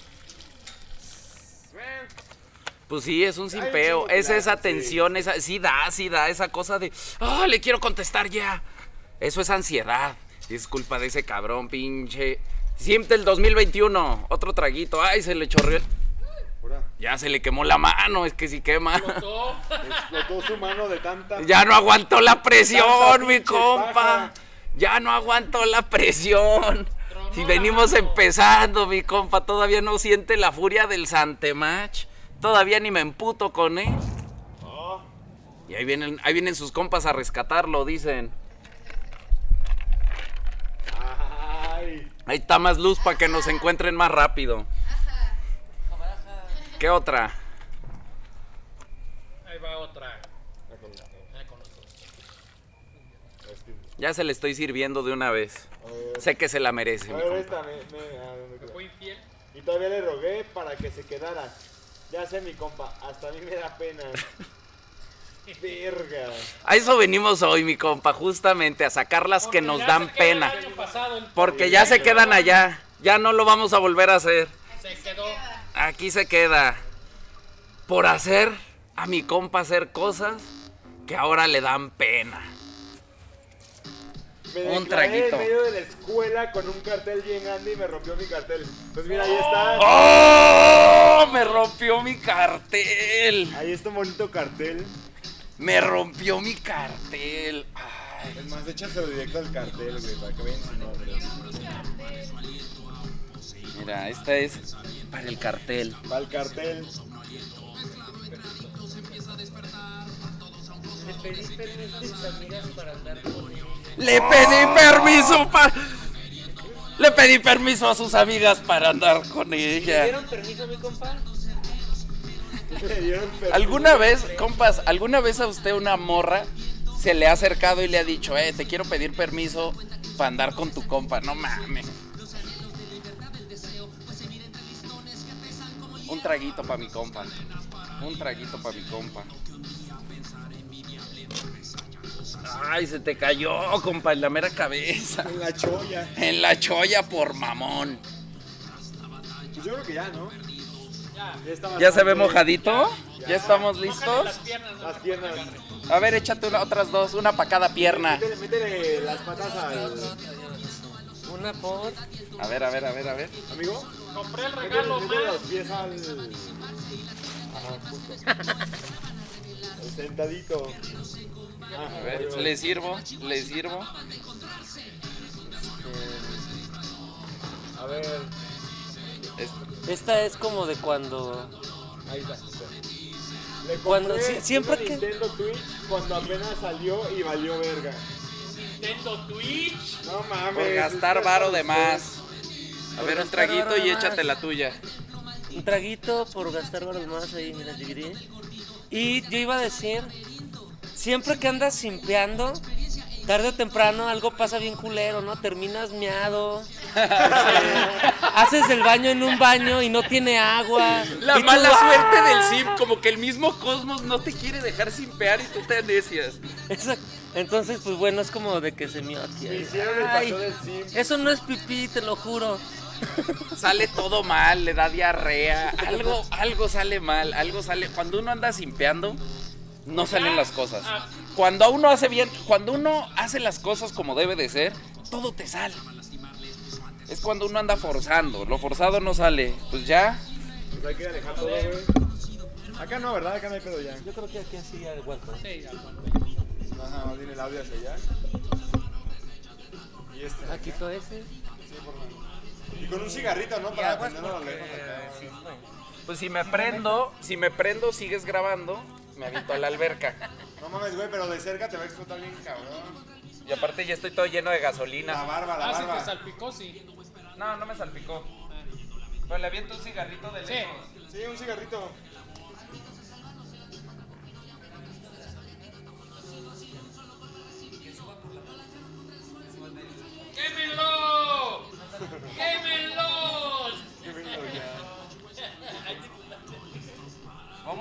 Pues sí, es un simpeo. Es esa sí. tensión, esa, sí da, sí da, esa cosa de, ah, le quiero contestar ya. Eso es ansiedad. Es culpa de ese cabrón, pinche. Siempre el 2021, otro traguito. Ay, se le chorreó. Ya se le quemó la mano, es que sí quema. Explotó. Explotó su mano de tanta. Ya no aguantó la presión, mi compa. paja. Ya no aguantó la presión. Tronó Si venimos empezando, mi compa, todavía no siente la furia del Santemach. Todavía ni me emputo con él. Ah, Y ahí vienen, ahí vienen sus compas a rescatarlo, dicen. Ay. Ahí está más luz para que nos encuentren más rápido. ¿Qué otra? Ahí va otra. Ah, los dos. Ya se le estoy sirviendo de una vez. Sé que se la merece, A mi ver, compa. esta me. me- ah, ¿dónde ¿Me queda? fue infiel? Y todavía le rogué para que se quedara. Ya sé, mi compa, hasta a mí me da pena. Verga. A eso venimos hoy, mi compa, justamente a sacar las que nos dan pena. pasado, Porque ya se quedan allá. Ya no lo vamos a volver a hacer. Se quedó. Aquí se queda. Por hacer a mi compa hacer cosas que ahora le dan pena. Me Un traguito. en medio de la escuela con un cartel bien grande y me rompió mi cartel. Pues mira, ahí está. ¡Oh! Me rompió mi cartel. Ahí está un bonito cartel. Me rompió mi cartel. Ay. Es más, échaselo directo al cartel, güey, para que vean su nombre. Mira, esta es para el cartel. Va el cartel. Le pedí permiso a sus amigas para andar con ella. Le pedí permiso para. Le pedí permiso a sus amigas para andar con ¿Le ella. dieron permiso a mi compa? Le. ¿Alguna vez, compas, alguna vez a usted una morra se le ha acercado y le ha dicho, eh, te quiero pedir permiso para andar con tu compa? No mames. Un traguito para mi compa. Un traguito para mi compa. Ay, se te cayó, compa, en la mera cabeza. En la cholla. En la cholla por mamón. Pues yo creo que ya, ¿no? Ya. está ¿Ya se ve mojadito? ¿Ya estamos listos? Las piernas, no Las se piernas. A ver, échate una- otras dos, una para cada pierna. Métele, métele las patas al. Una por. A ver, a ver, a ver, a ver. Amigo, Compré el regalo más. los pies al. Ajá, justo. El sentadito. Ah, A ver, le sirvo, le sirvo. A ver, Es- Esta es como de cuando. ahí está. Le Cuando- siempre que- Nintendo Twitch cuando apenas salió y valió verga. Nintendo Twitch. No mames. Por gastar varo de más. A ver, un traguito y échate la tuya. Un traguito por gastar varos más ahí, mira. Y yo iba a decir, siempre que andas simpeando, tarde o temprano algo pasa bien culero, ¿no? Terminas miado, haces el baño en un baño y no tiene agua. La y tú, mala ¡ah! suerte del sim, como que el mismo cosmos no te quiere dejar simpear y tú te anesias. Exacto. Entonces, pues bueno, es como de que se mió aquí. Eso no es pipí, te lo juro. sale todo mal, le da diarrea, algo, algo sale mal, algo sale. Cuando uno anda simpeando, no salen las cosas. Cuando uno hace bien, cuando uno hace las cosas como debe de ser, todo te sale. Es cuando uno anda forzando, lo forzado no sale. Pues ya, Pues hay que alejar todo, güey. Acá no, ¿verdad? Acá no hay pedo ya. Yo creo que aquí así aguanta. Sí, aguanta. Ajá, más bien el audio hacia allá. Y este. Aquí acá. todo ese. Sí, por favor. Y con un cigarrito, ¿no? Para prenderlo a lo lejos acá. Sí, güey. Pues si me prendo, si me prendo, sigues grabando, me aviento a la alberca. No mames, güey, pero de cerca te va a explotar bien, cabrón. Y aparte ya estoy todo lleno de La gasolina. barba, la Ah, si te barba. salpicó, sí. No, no me salpicó. Pues le aviento un cigarrito de Sí. lejos. Sí, un cigarrito. ¡Quémenlo! ¡Quémenlo!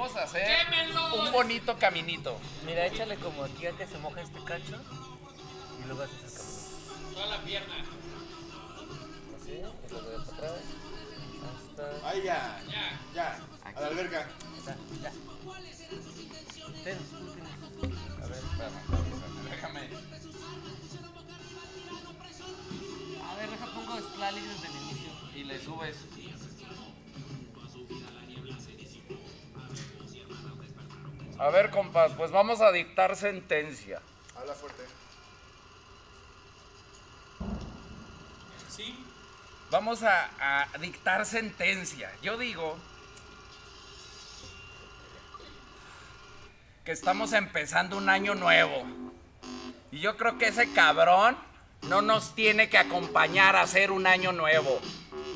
Vamos a hacer un bonito caminito. Mira, échale como aquí a que se moja este cacho. Y luego haces el camino. Toda la pierna. Así, y luego de para atrás. Hasta. Ahí ya. Ya. Ya. A la alberca. Ya, ya. Ten, A ver, espérame, déjame. A ver, deja pongo Splally desde el inicio. Y le subes. A ver, compas, pues vamos a dictar sentencia. Habla fuerte. ¿Sí? Vamos a, a dictar sentencia. Yo digo que estamos empezando un año nuevo. Y yo creo que ese cabrón no nos tiene que acompañar a hacer un año nuevo.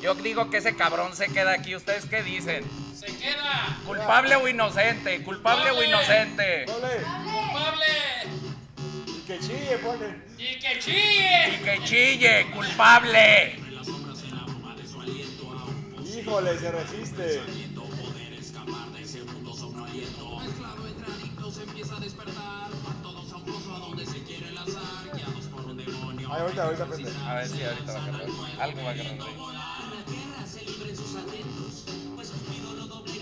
Yo digo que ese cabrón se queda aquí. ¿Ustedes qué dicen? ¡Se queda! ¿Culpable o inocente? ¿Culpable o Culpable. inocente? ¡Doble! ¡Culpable! Y que chille, ponen. ¡Y que chille! Y que chille, culpable. Híjole, se resiste. Ay, ahorita, ahorita prende. A ver si ahorita va a agarrar. Algo va a agarrar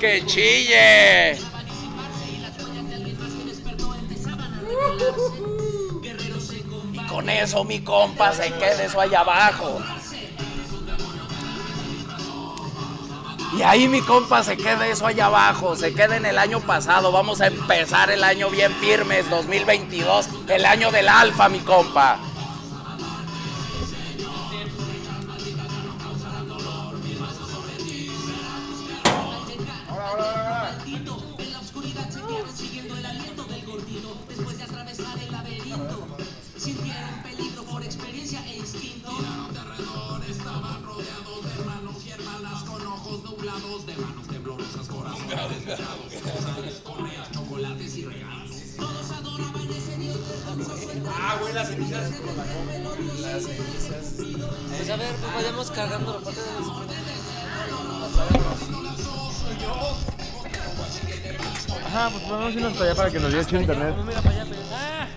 ¡Que chille! Y con eso mi compa se quede eso allá abajo. Y ahí mi compa se quede eso allá abajo, se queda en el año pasado. Vamos a empezar el año bien firmes, 2022, el año del alfa, mi compa. Las cenizas. Pues a ver, pues vayamos cargando la parte de los Ajá, pues vamos a irnos para allá para que nos chido internet. Mira para allá, pero- ¡Ah!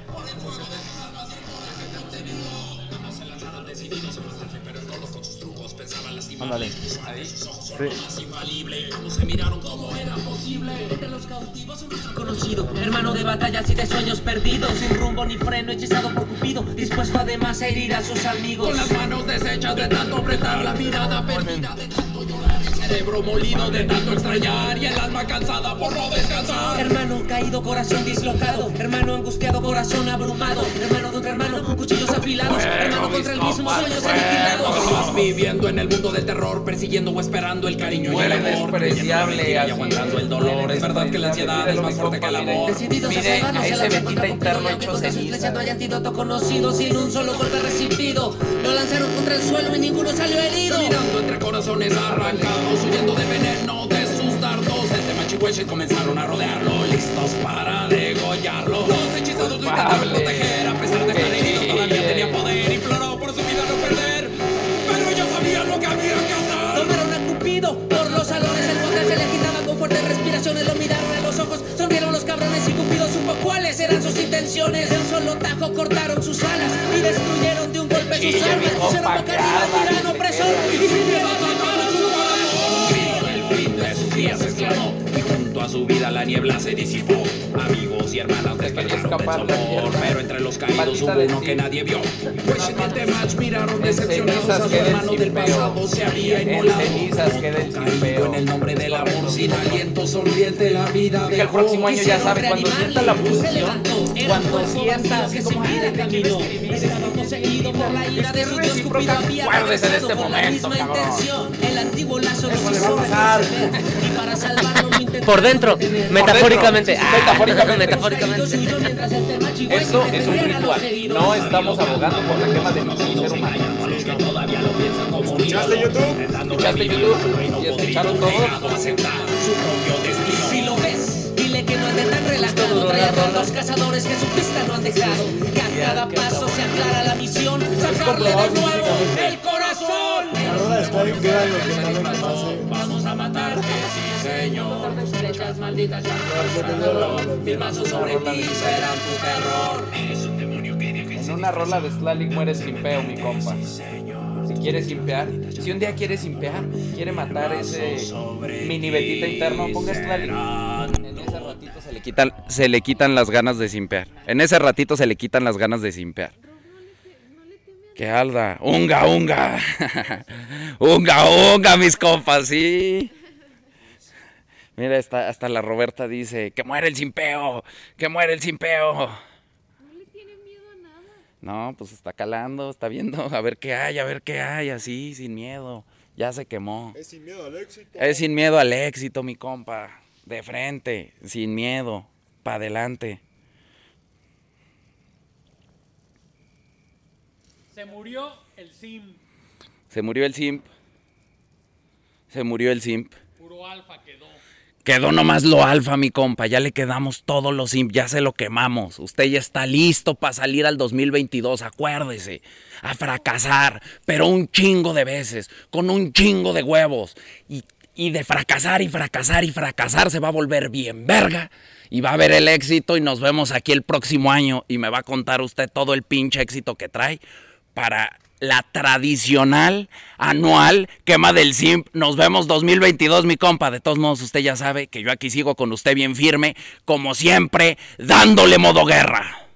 Ándale. Sí. conocido, hermano de batallas y de sueños perdidos, sin rumbo ni freno, hechizado por Cupido, dispuesto además a herir a sus amigos. Con las manos deshechas de tanto apretar la mirada perdida de cerebro molido de tanto extrañar y el alma cansada por no descansar. Hermano caído, corazón dislocado. Hermano angustiado, corazón abrumado. Hermano contra hermano, cuchillos afilados. Hermano contra el mismo, sueños aniquilados. Vas viviendo en el mundo del terror, persiguiendo o esperando el cariño y el amor. despreciable, y aguantando el dolor. Es verdad que la ansiedad es más fuerte que el amor. Decididos Mire, a a ese contra interno hecho ceniza. no hay antídoto conocido sin un solo golpe recibido. Lo lanzaron contra el suelo y ninguno salió herido. Caminando entre corazones arrancados, huyendo del veneno de sus dardos. El Temachihueche comenzaron a rodearlo, listos para degollarlo. Los hechizados lo intentaron proteger, a pesar de estar herido, todavía tenía poder. Imploró por su vida no perder, pero ellos sabían lo que había que hacer. Tomaron a Cupido por los salones, el guante se le quitaba con fuertes respiraciones, lo miraron a los ojos, sonrieron los cabrones y Cupido supo cuáles eran sus intenciones. De un solo tajo cortaron sus alas y destruyeron de un golpe sus armas. Pusieron boca arriba al tirano opresor y sin de sus días exclamó y junto a su vida la niebla se disipó. Amigos y hermanas despertaron del la mierda. pero entre los caídos hubo de uno que nadie vio. Pues en el match miraron decepcionados a su hermano del pasado se había inmolado. Caído en el nombre del amor sin aliento sonriente la vida Que el próximo año ya sabe, cuando sienta la se era cuando sienta así que como, sin vida "Ay, caminó. ¿qué Estaba poseído por la ira de su Dios Cupido había regresado este con la momento, misma intención. El antiguo lazo de Eso su y para salvarlo lo intentó Por dentro. Ah, Metafóricamente. metafóricamente. Esto es un ritual. No estamos abogando por la quema de ningún ser humano. ¿Escuchaste YouTube? ¿Escuchaste YouTube? ¿Y escucharon todos? Trae a todos los cazadores que su pista no han dejado. Que a cada paso se aclara la misión. Sacarle de nuevo el corazón. Vamos a matarte, sí señor. Tus flechas malditas ya no Mil mazos sobre ti serán tu terror. Eres un demonio que En una rola de Slalik mueres simpeo, mi compa. Si quieres simpear, si un día quieres simpear, quiere matar ese mini betita interno, ponga Slalik. Le quitan, se le quitan las ganas de simpear. En ese ratito se le quitan las ganas de simpear. ¡Qué alda! ¡Unga, unga! ¡Unga, unga, mis compas! Sí. Mira, hasta, hasta la Roberta dice, ¡que muere el simpeo! ¡Que muere el simpeo! No, pues está calando, está viendo, a ver qué hay, a ver qué hay, así, sin miedo. Ya se quemó. Es sin miedo al éxito. Es sin miedo al éxito, mi compa. De frente, sin miedo, para adelante. Se murió el sim. Se murió el simp. Se murió el simp. Puro alfa quedó. Quedó nomás lo alfa, mi compa. Ya le quedamos todos los simp. Ya se lo quemamos. Usted ya está listo para salir al 2022. Acuérdese. A fracasar. Pero un chingo de veces. Con un chingo de huevos. Y, y de fracasar y fracasar y fracasar se va a volver bien verga. Y va a ver el éxito. Y nos vemos aquí el próximo año. Y me va a contar usted todo el pinche éxito que trae. Para la tradicional anual quema del simp. Nos vemos 2022, mi compa. De todos modos, usted ya sabe que yo aquí sigo con usted bien firme, como siempre, dándole modo guerra.